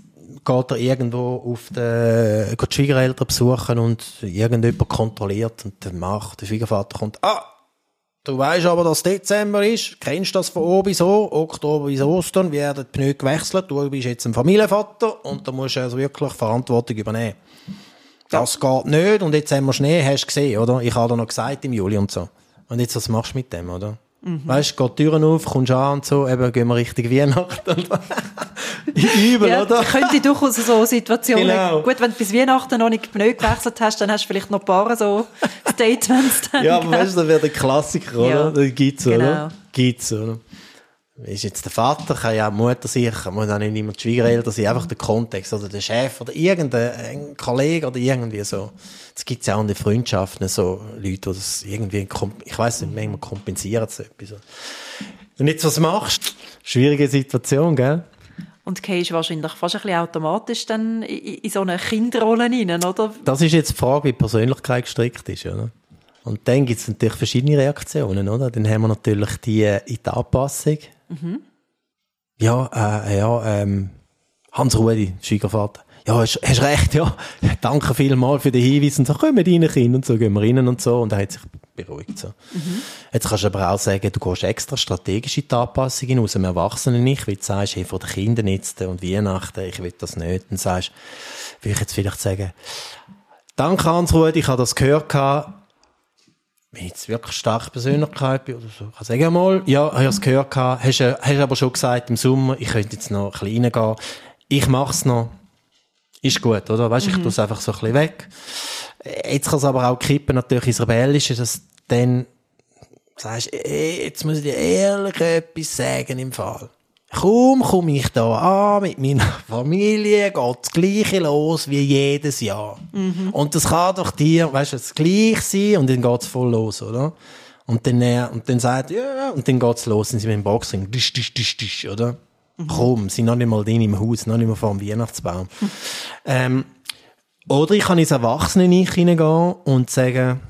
geht er irgendwo auf den, geht die Schwiegereltern besuchen und irgendjemand kontrolliert und dann macht der Schwiegervater kommt, ah, du weißt aber, dass Dezember ist, kennst das von oben bis so, Oktober bis Ostern werden die Pneu gewechselt, du bist jetzt ein Familienvater und da musst du also wirklich Verantwortung übernehmen. Das geht nicht und jetzt haben wir Schnee, hast du gesehen, oder? Ich habe dir noch gesagt im Juli und so. Und jetzt, was machst du mit dem, oder? Mhm. Weißt du, geht die Türen auf, kommst an und so, eben gehen wir Richtung Weihnachten. Übel, ja, oder? könnte durchaus so Situationen. Genau. Gut, wenn du bis Weihnachten noch nicht Pneu gewechselt hast, dann hast du vielleicht noch ein paar so Statements. Dann, ja, aber weißt du, das wäre der Klassiker, oder? Ja, das gibt's, genau. oder? Gibt's, oder? Ist jetzt der Vater, kann ja auch die Mutter sein, muss auch nicht immer die Schwiegereltern sein, einfach der Kontext oder der Chef oder irgendein Kollege oder irgendwie so. Es gibt ja auch in den Freundschaften so Leute, die das irgendwie, ich weiß nicht, manchmal kompensieren so etwas. Und jetzt, was machst? Schwierige Situation, gell? Und gehst wahrscheinlich fast ein bisschen automatisch dann in, in so eine Kinderrolle rein, oder? Das ist jetzt die Frage, wie die Persönlichkeit gestrickt ist, oder? Und dann gibt es natürlich verschiedene Reaktionen, oder? Dann haben wir natürlich die in die Anpassung, Mhm. Ja, äh, ja, ähm, Hans-Rudi, Schwiegervater. Ja, hast, hast recht, ja. Danke vielmals für den Hinweis. Und so, kommen wir rein, Kind, und so, gehen wir rein und so. Und er hat sich beruhigt, so. Mhm. Jetzt kannst du aber auch sagen, du gehst extra strategisch in die Anpassungen aus dem Erwachsenen nicht, weil du sagst, hey, vor den Kindern jetzt und Weihnachten, ich will das nicht. Dann sagst, will ich jetzt vielleicht sagen, danke Hans-Rudi, ich habe das gehört gehabt, wenn ich jetzt wirklich starke Persönlichkeit bin oder so, kann ich sagen mal, ja, hast du es gehört hast, du- hast aber schon gesagt im Sommer, ich könnte jetzt noch ein bisschen reingehen. Ich mach's noch. Ist gut, oder? Weißt, ich tue es einfach so ein bisschen weg. Jetzt kann es aber auch kippen, natürlich ins Rebellische, dass dann sagst, ey, jetzt muss ich dir ehrlich etwas sagen im Fall. Kaum komme ich da an mit meiner Familie, geht das Gleiche los wie jedes Jahr. Und das kann doch dir, weißt du, das Gleiche sein und dann geht's voll los, oder? Und dann, äh, und dann sagt, ja, und dann geht's los, und sie mit dem Boxring, disch, disch, disch, disch, oder? Komm, sind noch nicht mal drin im Haus, noch nicht mal vor dem Weihnachtsbaum. ähm, oder ich kann ins Erwachsene nicht hineingehen und sagen,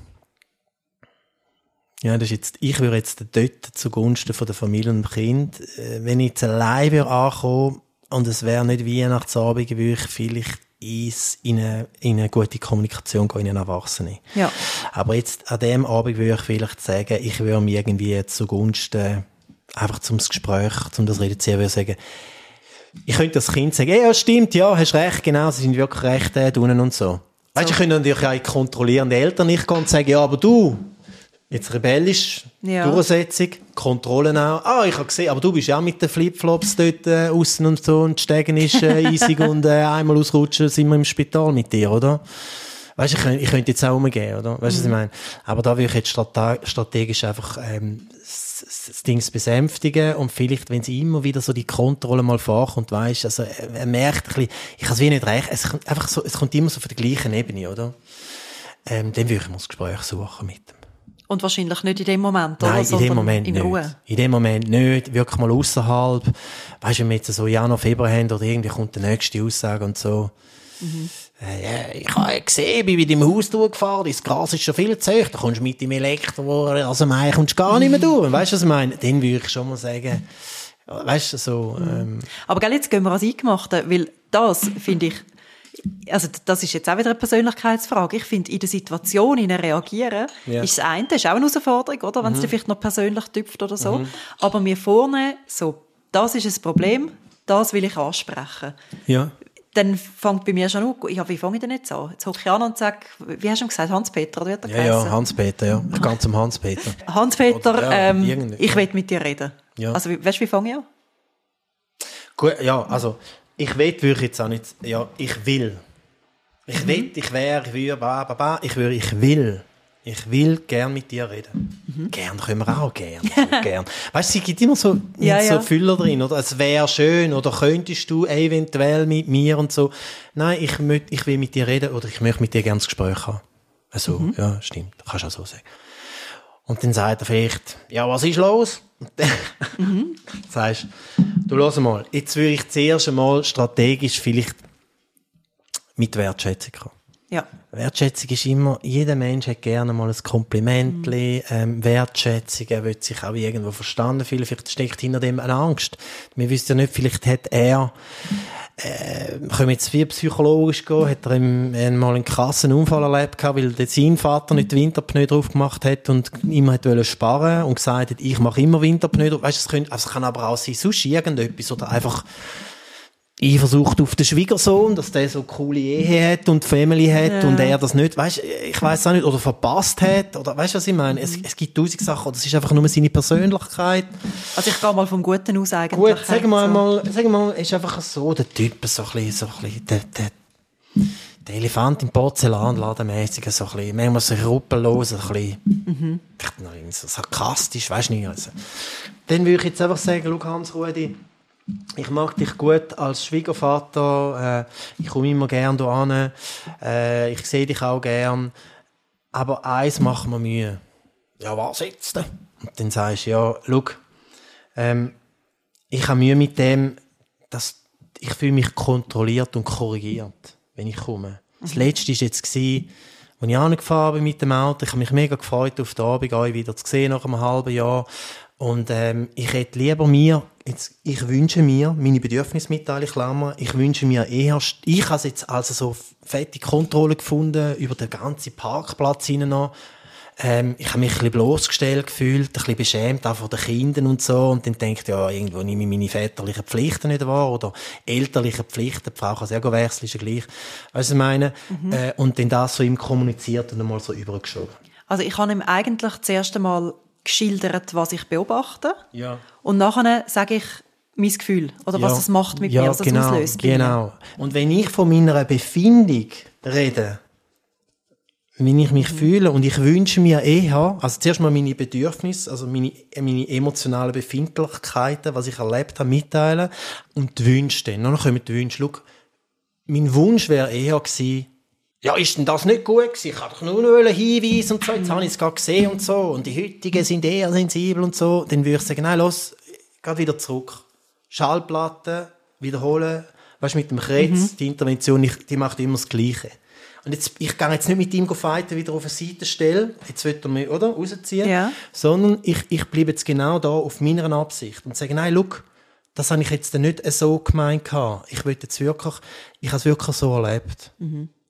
ja, das ist jetzt, ich würde jetzt dort zugunsten von der Familie und dem Kind, äh, wenn ich jetzt allein würde ankommen und es wäre nicht Weihnachtsabend, würde ich vielleicht ins, in, eine, in eine gute Kommunikation gehen, in einen Erwachsenen. Ja. Aber jetzt, an dem Abend würde ich vielleicht sagen, ich würde mir irgendwie zugunsten, einfach zum Gespräch, zum das reduzieren, würde ich sagen, ich könnte das Kind sagen, ja, stimmt, ja, hast recht, genau, sie sind wirklich recht, äh, unten und so. Weißt du, ich könnte natürlich auch in kontrollierende Eltern nicht gehen und sagen, ja, aber du, jetzt rebellisch, Ja. Durchsetzung, Kontrollen auch. Ah, ich habe gesehen, aber du bist ja auch mit den Flipflops dort äh, außen und so und Stegen ist äh, eisig und äh, einmal ausrutschen sind wir im Spital mit dir, oder? Weißt du, ich, könnte- ich könnte jetzt auch umgehen, oder? Weißt du, was ich meine? Aber da will ich jetzt strate strategisch einfach ähm, das, Ding besänftigen und vielleicht, wenn sie immer wieder so die Kontrolle mal vorkommt, weißt also er, er merkt ein bisschen, ich kann es wie nicht recht, es kommt einfach so, es kommt immer so von der gleichen Ebene, oder? Ähm, dann würde ich mal das Gespräch suchen mit ihm. Und wahrscheinlich nicht in dem Moment, oder? Nein, in dem Moment in nicht. Ruhe. In dem Moment nicht. Wirklich mal außerhalb. Weißt du, wenn wir jetzt so Januar, Februar haben oder irgendwie kommt die nächste Aussage und so. Äh, ja, ich habe gesehen, bin mit dem Haus durchgefahren, das Gras ist schon viel zu hoch, da kommst du mit dem Elektro, also Mai kommst du gar nicht mehr durch. Weißt du, was ich meine? Dann würde ich schon mal sagen, weißt du, so, ähm, Aber gell, jetzt gehen wir ans Eingemachte, weil das finde ich, also das ist jetzt auch wieder eine Persönlichkeitsfrage. Ich finde, in der Situation in reagieren, Ja. ist das eine, das ist auch eine Herausforderung, oder? Wenn es dir vielleicht noch persönlich tüpft oder so. Aber mir vorne, so, das ist ein Problem, das will ich ansprechen. ja. Dann fängt bei mir schon an, ja, wie fange ich denn jetzt an? Jetzt hocke ich an und sage, wie hast du gesagt, Hans-Peter, oder wie hat er Ja, ja? Hans-Peter, ja. Ich gehe zum Hans-Peter. Hans-Peter, ja, ähm, ich will mit dir reden. Ja. Also, wie- weißt du, wie fange ich an? Gut, ja, also, ich will, würde ich jetzt auch nicht, ja, ich will. Ich Mhm. will, ich wäre, ich würde, ba, ba, ba, ich würde, ich will. Ich will gern mit dir reden. Mhm. Gern können wir auch gern. So gern. Weißt du, es gibt immer so, Ja, so ja. Füller drin, oder? Es wäre schön, oder könntest du eventuell mit mir und so. Nein, ich, möcht, ich will mit dir reden, oder ich möchte mit dir gerne das Gespräch haben. Also, Mhm. ja, stimmt. Kannst du auch so sagen. Und dann sagt er vielleicht, ja, was ist los? Und dann sagst du, los mal, jetzt würde ich zuerst einmal strategisch vielleicht mit Wertschätzung kommen. Ja. Wertschätzung ist immer, jeder Mensch hat gerne mal ein Kompliment, ähm, Wertschätzung, er will sich auch irgendwo verstanden fühlen, vielleicht steckt hinter dem eine Angst. Wir wissen ja nicht, vielleicht hat er, äh, können wir jetzt viel psychologisch gehen, hat er einmal einen krassen Unfall erlebt gehabt, weil sein Vater nicht Winterpneu drauf gemacht hat und immer hat sparen und gesagt hat, ich mache immer Winterpneu drauf. Weißt es also es kann aber auch sein, sonst irgendetwas oder einfach, ich versucht auf den Schwiegersohn, dass der so coole Ehe hat und Family hat und er das nicht, weißt, ich weiß auch nicht, oder verpasst hat, oder weißt du, was ich meine? Es, es gibt tausend Sachen, es ist einfach nur seine Persönlichkeit. Also ich gehe mal vom Guten aus eigentlich. Gut, sagen wir So. mal, sagen wir mal, ist einfach so der Typ, so ein bisschen, so ein bisschen, der, der, der Elefant im Porzellanladen mäßig, so ein bisschen, manchmal so ruppellos, ein bisschen, irgendwie so sarkastisch, weißt du nicht, also. Dann würde ich jetzt einfach sagen, schau Hans-Rudi, ich mag dich gut als Schwiegervater, äh, ich komme immer gern hier hin, äh, ich sehe dich auch gern, aber eins macht mir Mühe. Ja, was jetzt? denn? Und dann sagst du, ja, schau, ähm, ich habe Mühe mit dem, dass ich fühle mich kontrolliert und korrigiert, wenn ich komme. Das letzte war jetzt, gewesen, als ich angefahren bin mit dem Auto. Ich habe mich mega gefreut, auf den Abend euch wieder zu sehen, nach einem halben Jahr. Und ähm, ich hätte lieber mir, jetzt, ich wünsche mir, meine Bedürfnismitteilung, Klammer, ich wünsche mir eher, ich habe jetzt also so fette Kontrolle gefunden, über den ganzen Parkplatz hinein. Ähm, ich habe mich ein bisschen bloßgestellt gefühlt, ein bisschen beschämt auch vor den Kindern und so. Und dann denke ich, ja, irgendwo nehme ich meine väterlichen Pflichten nicht wahr oder elterliche Pflichten. Die Frau kann sehr wechseln, ist ja gleich. Weißt du, was ich meine? Äh, und dann das so ihm kommuniziert und einmal so übergeschoben. Also ich habe ihm eigentlich das erste Mal geschildert, was ich beobachte. Ja. Und nachher sage ich mein Gefühl oder was es macht mit ja, mir, was es genau, auslöst. bei mir. Genau. Und wenn ich von meiner Befindung rede, wie ich mich fühle und ich wünsche mir eher, also zuerst mal meine Bedürfnisse, also meine, meine emotionalen Befindlichkeiten, was ich erlebt habe, mitteilen und die Wünsche dann. Dann kommen die Wünsche. Schau, mein Wunsch wäre eher gewesen, ja, ist denn das nicht gut gewesen? Ich habe doch nur noch Hinweise und so, jetzt habe ich es gerade gesehen und so, und die heutigen sind eher sensibel und so. Dann würde ich sagen, nein, los, geh wieder zurück. Schallplatte, wiederholen, weißt du, mit dem Kretz, die Intervention, ich, die macht immer das Gleiche. Und jetzt, ich gehe jetzt nicht mit ihm fighten, wieder auf eine Seite stellen, jetzt wird er mich, oder, rausziehen, Ja. sondern ich, ich bleibe jetzt genau da auf meiner Absicht und sage, nein, look, das habe ich jetzt nicht so gemeint gehabt. Ich will jetzt wirklich, ich habe es wirklich so erlebt.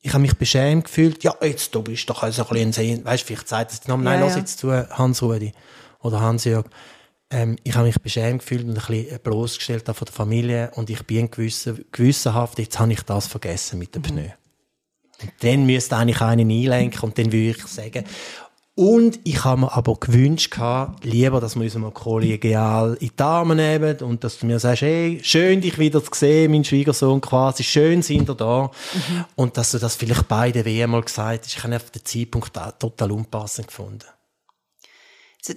Ich habe mich beschämt gefühlt, ja, jetzt, du bist doch also ein bisschen, weißt du, vielleicht sagt es den Namen, nein, Ja, lass jetzt zu, Hans-Rudi oder Hans-Jörg. Ähm, ich habe mich beschämt gefühlt und ein bisschen bloßgestellt auch von der Familie und ich bin gewissen, gewissenhaft, jetzt habe ich das vergessen mit dem Mhm. Pneu. Und dann müsste eigentlich einen einlenken und dann würde ich sagen, und ich habe mir aber gewünscht gehabt, lieber, dass wir uns mal kollegial in die Arme nehmen und dass du mir sagst, hey, schön dich wieder zu sehen, mein Schwiegersohn quasi, schön sind ihr da. Und dass du das vielleicht beide wie einmal gesagt hast. Ich habe einfach den Zeitpunkt total unpassend gefunden.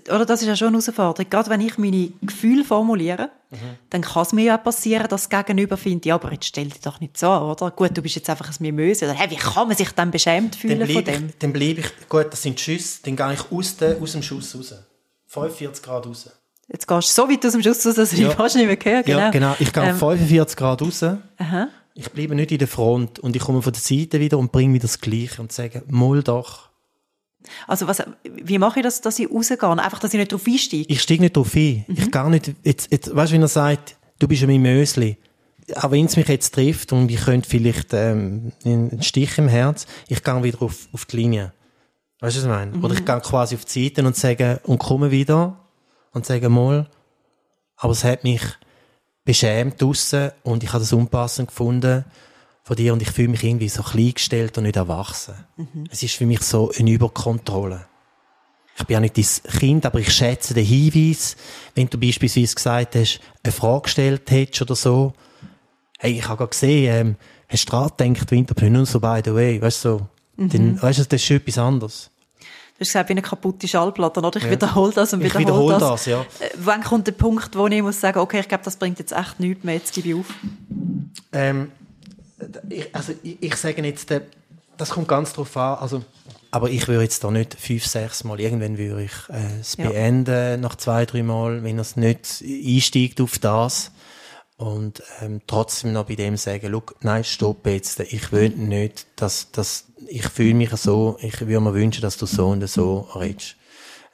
Oder das ist ja schon eine Herausforderung. Gerade wenn ich meine Gefühle formuliere, Mhm. dann kann es mir ja passieren, dass das Gegenüber findet, ja, aber jetzt stell dich doch nicht so an, oder? Gut, du bist jetzt einfach ein Mimöse. Oder, hey, wie kann man sich dann beschämt Dann fühlen von bleibe dem? ich, dann bleibe ich, gut, das sind Schüsse, dann gehe ich aus, der, aus dem Schuss raus. 45 Grad raus. Jetzt gehst du so weit aus dem Schuss raus, dass ich Ja. fast nicht mehr höre. Genau. Ja, genau. Ich gehe Ähm, 45 Grad raus. aha. Ich bleibe nicht in der Front und ich komme von der Seite wieder und bringe mir das Gleiche und sage, mal doch. Also was, wie mache ich das, dass ich rausgehe? Einfach, dass ich nicht drauf einsteige? Ich steige nicht drauf ein. Ich gar nicht, jetzt, jetzt, weißt du, wenn er sagt, du bist ein Mösli. Auch wenn es mich jetzt trifft und ich könnte vielleicht ähm, einen Stich im Herz, ich gehe wieder auf, auf die Linie. Weißt du, was ich meine? Oder ich gehe quasi auf die Seite und sage, und komme wieder und sage mal, aber es hat mich beschämt draussen und ich habe das unpassend gefunden von dir und ich fühle mich irgendwie so kleingestellt und nicht erwachsen. Es ist für mich so eine Überkontrolle. Ich bin ja nicht dein Kind, aber ich schätze den Hinweis, wenn du beispielsweise gesagt hast, eine Frage gestellt hättest oder so. Hey, ich habe gerade gesehen, ähm, hast du dran gedacht, Winterpneu, nur so by the way, weißt du, so. Dann, weißt du, das ist schon etwas anderes. Du hast gesagt, wie eine kaputte Schallplatte, oder? Ich wiederhole das und Ich wiederhole wiederhole das. das, ja. Äh, Wann kommt der Punkt, wo ich muss sagen, okay, ich glaube, das bringt jetzt echt nichts mehr, jetzt gebe ich auf? Ähm, ich, also ich, ich sage jetzt, äh, das kommt ganz drauf an. Also, aber ich würde jetzt da nicht fünf, sechs Mal, irgendwann würde ich äh, es Ja. beenden, nach zwei, drei Mal, wenn er es nicht einsteigt auf das. Und ähm, trotzdem noch bei dem sagen, Look, nein, stopp jetzt, ich will nicht, dass, dass ich fühle mich so, ich würde mir wünschen, dass du so und so redest.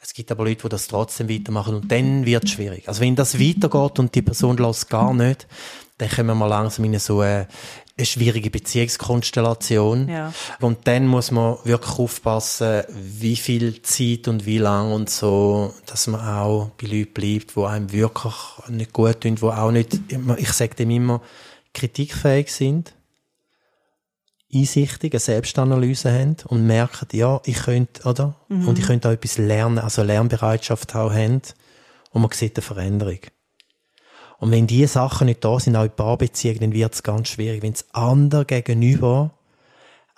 Es gibt aber Leute, die das trotzdem weitermachen und dann wird es schwierig. Also wenn das weitergeht und die Person lässt gar nicht, dann kommen wir langsam in so eine, eine schwierige Beziehungskonstellation. Ja. Und dann muss man wirklich aufpassen, wie viel Zeit und wie lang und so, dass man auch bei Leuten bleibt, die einem wirklich nicht gut tun, die auch nicht, ich sage dem immer, kritikfähig sind einsichtig, eine Selbstanalyse haben und merken, ja, ich könnte, oder? Und ich könnte auch etwas lernen, also Lernbereitschaft auch haben und man sieht eine Veränderung. Und wenn diese Sachen nicht da sind, auch in Paarbeziehungen, dann wird es ganz schwierig. Wenn das andere gegenüber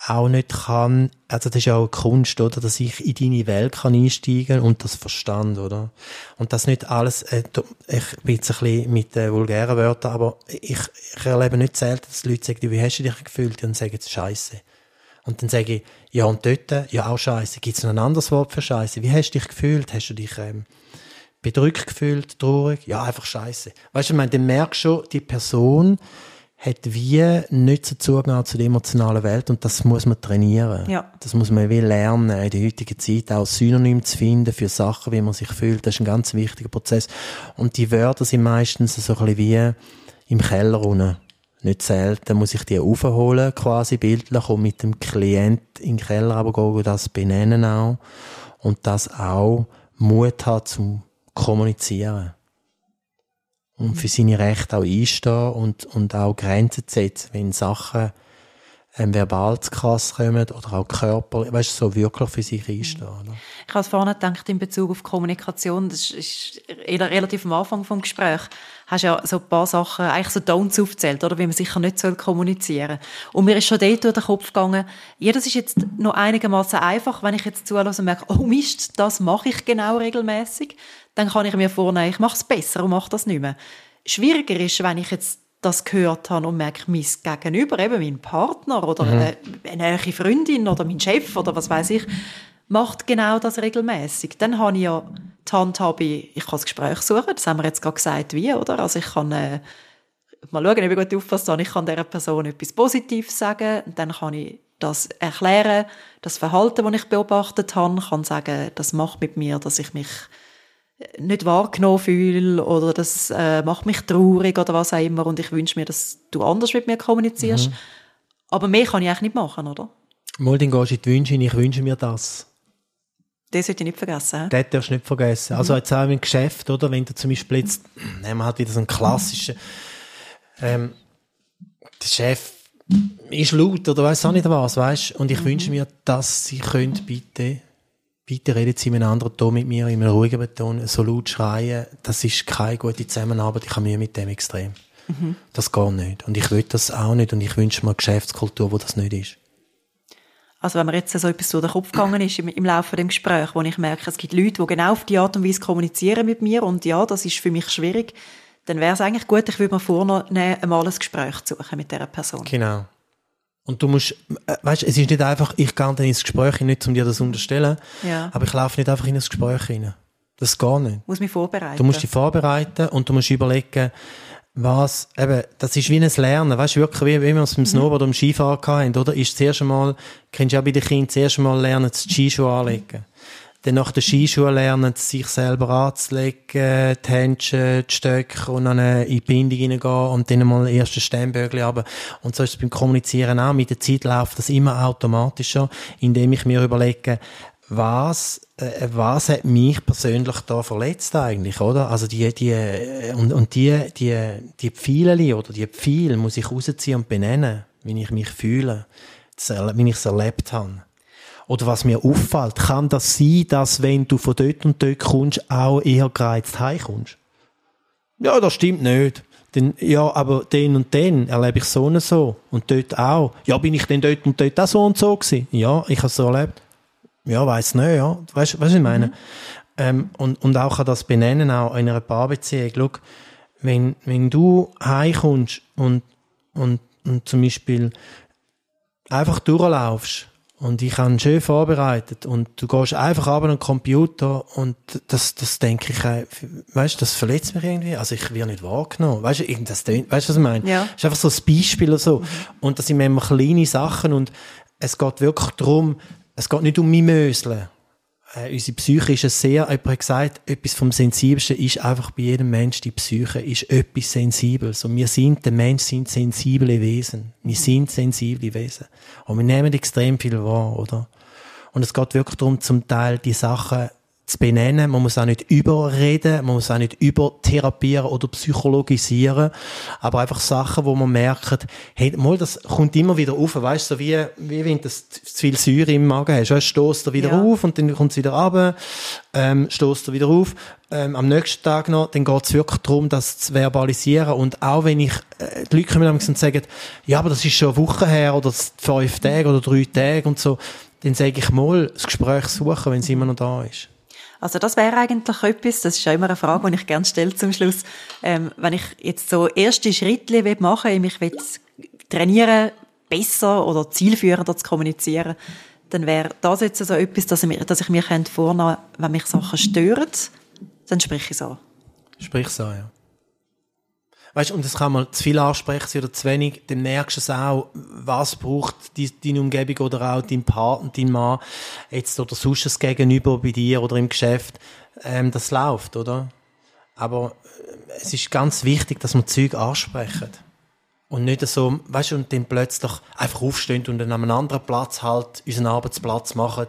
auch nicht kann, also das ist ja auch eine Kunst, oder, dass ich in deine Welt kann einsteigen und das Verstand, oder? Und das nicht alles, äh, ich bin jetzt ein bisschen mit äh, vulgären Wörtern, aber ich, ich erlebe nicht selten, dass Leute sagen, wie hast du dich gefühlt? Und sagen, Scheiße. Und dann sage ich, ja, und dort, ja, auch Scheiße. Gibt es noch ein anderes Wort für Scheiße? Wie hast du dich gefühlt? Hast du dich, ähm, bedrückt gefühlt, traurig? Ja, einfach Scheiße. Weißt du, ich meine, dann merkst du schon, die Person hat wie nicht so Zugang zu der emotionalen Welt und das muss man trainieren. Ja. Das muss man wie lernen, in der heutigen Zeit auch Synonym zu finden für Sachen, wie man sich fühlt. Das ist ein ganz wichtiger Prozess. Und die Wörter sind meistens so ein bisschen wie im Keller unten. Nicht selten muss ich die aufholen, quasi bildlich, und mit dem Klient in den Keller aber gehen das benennen auch. Und das auch Mut hat zum Kommunizieren. Und für seine Rechte auch einstehen und, und auch Grenzen setzen, wenn Sachen ähm, verbal zu krass kommen oder auch Körper, weißt du, so wirklich für sich einstehen. Oder? Ich habe vorhin gedacht, in Bezug auf Kommunikation, das ist relativ am Anfang vom Gespräch, hast ja so ein paar Sachen, eigentlich so Don'ts aufgezählt, oder, wie man sicher nicht soll kommunizieren Und mir ist schon dort durch den Kopf gegangen, ja, das ist jetzt noch einigermaßen einfach, wenn ich jetzt zulasse und merke, oh Mist, das mache ich genau regelmäßig, dann kann ich mir vornehmen, ich mache es besser und mache das nicht mehr. Schwieriger ist, wenn ich jetzt das gehört habe und merke, mein Gegenüber, eben mein Partner oder mhm. eine, eine Freundin oder mein Chef oder was weiß ich, macht genau das regelmäßig. Dann habe ich ja die Handhabe, ich kann das Gespräch suchen, das haben wir jetzt gerade gesagt, wie, oder? Also ich kann äh, mal schauen, ob ich gut aufpasse, ich kann dieser Person etwas Positives sagen und dann kann ich das erklären, das Verhalten, das ich beobachtet habe, kann sagen, das macht mit mir, dass ich mich nicht wahrgenommen fühle oder das äh, macht mich traurig oder was auch immer und ich wünsche mir, dass du anders mit mir kommunizierst. Mhm. Aber mehr kann ich eigentlich nicht machen, oder? Mal, dann gehst du in die Wünsche ich wünsche mir das. Das sollte ich nicht vergessen. Das darfst du nicht vergessen. Also jetzt auch im Geschäft, oder? Wenn du zum Beispiel jetzt, nehmen wir halt wieder so einen klassischen, ähm, der Chef ist laut oder weiß auch nicht was, weißt? Und ich mhm. wünsche mir, dass sie könnt bitte bitte reden Sie in einem anderen Ton mit mir, in einem ruhigen Ton, so laut schreien, das ist keine gute Zusammenarbeit, ich habe Mühe mit dem extrem. Mhm. Das geht nicht. Und ich will das auch nicht und ich wünsche mir eine Geschäftskultur, wo das nicht ist. Also wenn mir jetzt so etwas durch den Kopf gegangen ist im, im Laufe des Gesprächs, wo ich merke, es gibt Leute, die genau auf die Art und Weise kommunizieren mit mir und ja, das ist für mich schwierig, dann wäre es eigentlich gut, ich würde mir vornehmen, einmal ein Gespräch zu suchen mit dieser Person. Genau. Und du musst, äh, weißt, es ist nicht einfach, ich gehe dann ins Gespräch nicht, um dir das zu unterstellen, ja. aber ich laufe nicht einfach in ein Gespräch rein. Das geht nicht. Du musst mich vorbereiten. Du musst dich vorbereiten und du musst überlegen, was, eben, das ist wie ein Lernen, weißt du, wirklich, wie, wie wir es beim mhm. Snowboard oder beim Skifahren hatten, oder? Ist zuerst einmal, kennst du ja bei den Kindern, zuerst einmal lernen, das Skischuhe anlegen dann nach der Skischuhe lernen, sich selber anzulegen, die Händchen, die Stöcke und dann in die Bindung hineingehen und dann mal erste Stemmbögel haben. Und so ist es beim Kommunizieren auch. Mit der Zeit läuft das immer automatischer, indem ich mir überlege, was, äh, was hat mich persönlich da verletzt eigentlich, oder? Also die, die, und, und die, die, die Pfeile oder die Pfeile muss ich rausziehen und benennen, wie ich mich fühle, wie ich es erlebt habe. Oder was mir auffällt, kann das sein, dass wenn du von dort und dort kommst, auch eher gereizt heimkommst? Ja, das stimmt nicht. Denn, ja, aber den und den erlebe ich so und so. Und dort auch. Ja, bin ich denn dort und dort auch so und so gewesen? Ja, ich habe es so erlebt. Ja, weiss nicht, ja. Weißt du, was ich meine? Mhm. Ähm, und, und auch kann das benennen, auch in einer Paarbeziehung. Schau, wenn, wenn du heimkommst und, und, und zum Beispiel einfach durchlaufst und ich habe schön vorbereitet und du gehst einfach ab an den Computer und das, das denke ich, äh, weißt du, das verletzt mich irgendwie. Also ich werde nicht wahrgenommen. Weißt du, das, weißt du, was ich meine? Ja. Das ist einfach so ein Beispiel oder so. Und das sind immer kleine Sachen und es geht wirklich darum, es geht nicht um Mimöseln äh, unsere Psyche ist sehr, jemand hat gesagt, etwas vom Sensibelsten ist einfach bei jedem Mensch, die Psyche ist etwas Sensibles. Und wir sind, der Mensch sind sensible Wesen. Wir sind sensible Wesen. Und wir nehmen extrem viel wahr, oder? Und es geht wirklich darum, zum Teil die Sachen zu benennen. Man muss auch nicht überreden, man muss auch nicht übertherapieren oder psychologisieren, aber einfach Sachen, wo man merkt, hey, mal, das kommt immer wieder auf, weißt du, so wie, wie wenn du zu viel Säure im Magen hast, weißt, stoßt er wieder ja. auf und dann kommt es wieder runter, ähm, stoßt er wieder auf, ähm, am nächsten Tag noch, dann geht es wirklich darum, das zu verbalisieren und auch wenn ich, äh, die Leute kommen und sagen, ja, aber das ist schon eine Woche her oder fünf Tage oder drei Tage und so, dann sage ich mal, das Gespräch suchen, wenn es immer noch da ist. Also das wäre eigentlich etwas, das ist auch immer eine Frage, die ich gerne stelle zum Schluss. Ähm, wenn ich jetzt so erste Schritte machen will, ich will trainieren, besser oder zielführender zu kommunizieren, dann wäre das jetzt so etwas, dass ich mir, dass ich mir vornehmen könnte, wenn mich Sachen stören, dann sprich ich es an. Sprich es an, ja. Weißt, und das kann man zu viel ansprechen oder zu wenig, dann merkst du es auch, was braucht die, deine Umgebung oder auch dein Partner, dein Mann, jetzt oder sonst das Gegenüber bei dir oder im Geschäft, ähm, das läuft, oder? Aber äh, es ist ganz wichtig, dass man Zeug ansprechen. Und nicht so, weißt du, und dann plötzlich einfach aufstehen und dann an einem anderen Platz halt unseren Arbeitsplatz machen.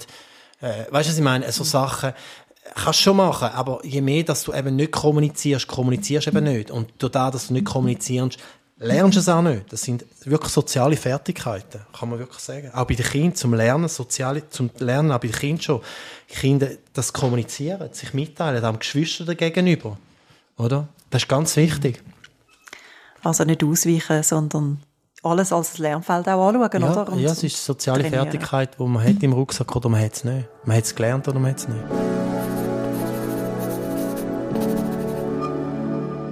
Äh, weißt du, was ich meine? So Sachen, kannst du schon machen, aber je mehr, dass du eben nicht kommunizierst, kommunizierst eben nicht. Und durch das, dass du nicht kommunizierst, lernst du es auch nicht. Das sind wirklich soziale Fertigkeiten, kann man wirklich sagen. Auch bei den Kindern zum Lernen, soziale, zum Lernen, auch bei den Kindern schon. Kinder, das Kommunizieren, sich mitteilen, am Geschwistern gegenüber. Oder? Das ist ganz wichtig. Also nicht ausweichen, sondern alles als Lernfeld auch anschauen, ja, oder? Und ja, es ist eine soziale trainieren. Fertigkeit, die man hat im Rucksack oder man hat es nicht. Man hat es gelernt oder man hat es nicht.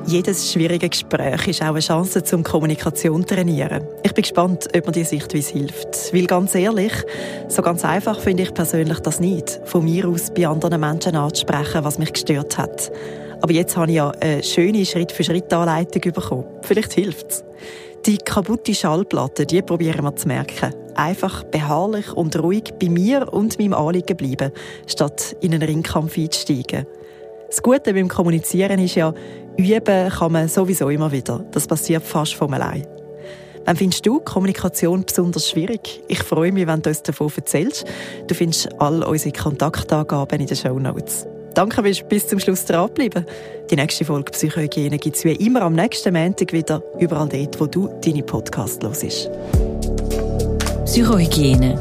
Jedes schwierige Gespräch ist auch eine Chance zum Kommunikation zu trainieren. Ich bin gespannt, ob mir diese Sichtweise hilft. Weil ganz ehrlich, so ganz einfach finde ich persönlich das nicht, von mir aus bei anderen Menschen anzusprechen, was mich gestört hat. Aber jetzt habe ich ja eine schöne Schritt-für-Schritt-Anleitung bekommen. Vielleicht hilft es. Die kaputte Schallplatte, die probieren wir zu merken. Einfach beharrlich und ruhig bei mir und meinem Anliegen bleiben, statt in einen Ringkampf einzusteigen. Das Gute beim Kommunizieren ist ja, üben kann man sowieso immer wieder. Das passiert fast von allein. Wann findest du Kommunikation besonders schwierig? Ich freue mich, wenn du uns davon erzählst. Du findest all unsere Kontaktangaben in den Show Notes. Danke, bist bis zum Schluss dran bleiben. Die nächste Folge Psychohygiene gibt es wie immer am nächsten Montag wieder, überall dort, wo du deine Podcast hörst. Psychohygiene.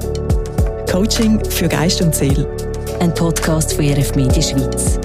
Coaching für Geist und Seele. Ein Podcast von RF Media Schweiz.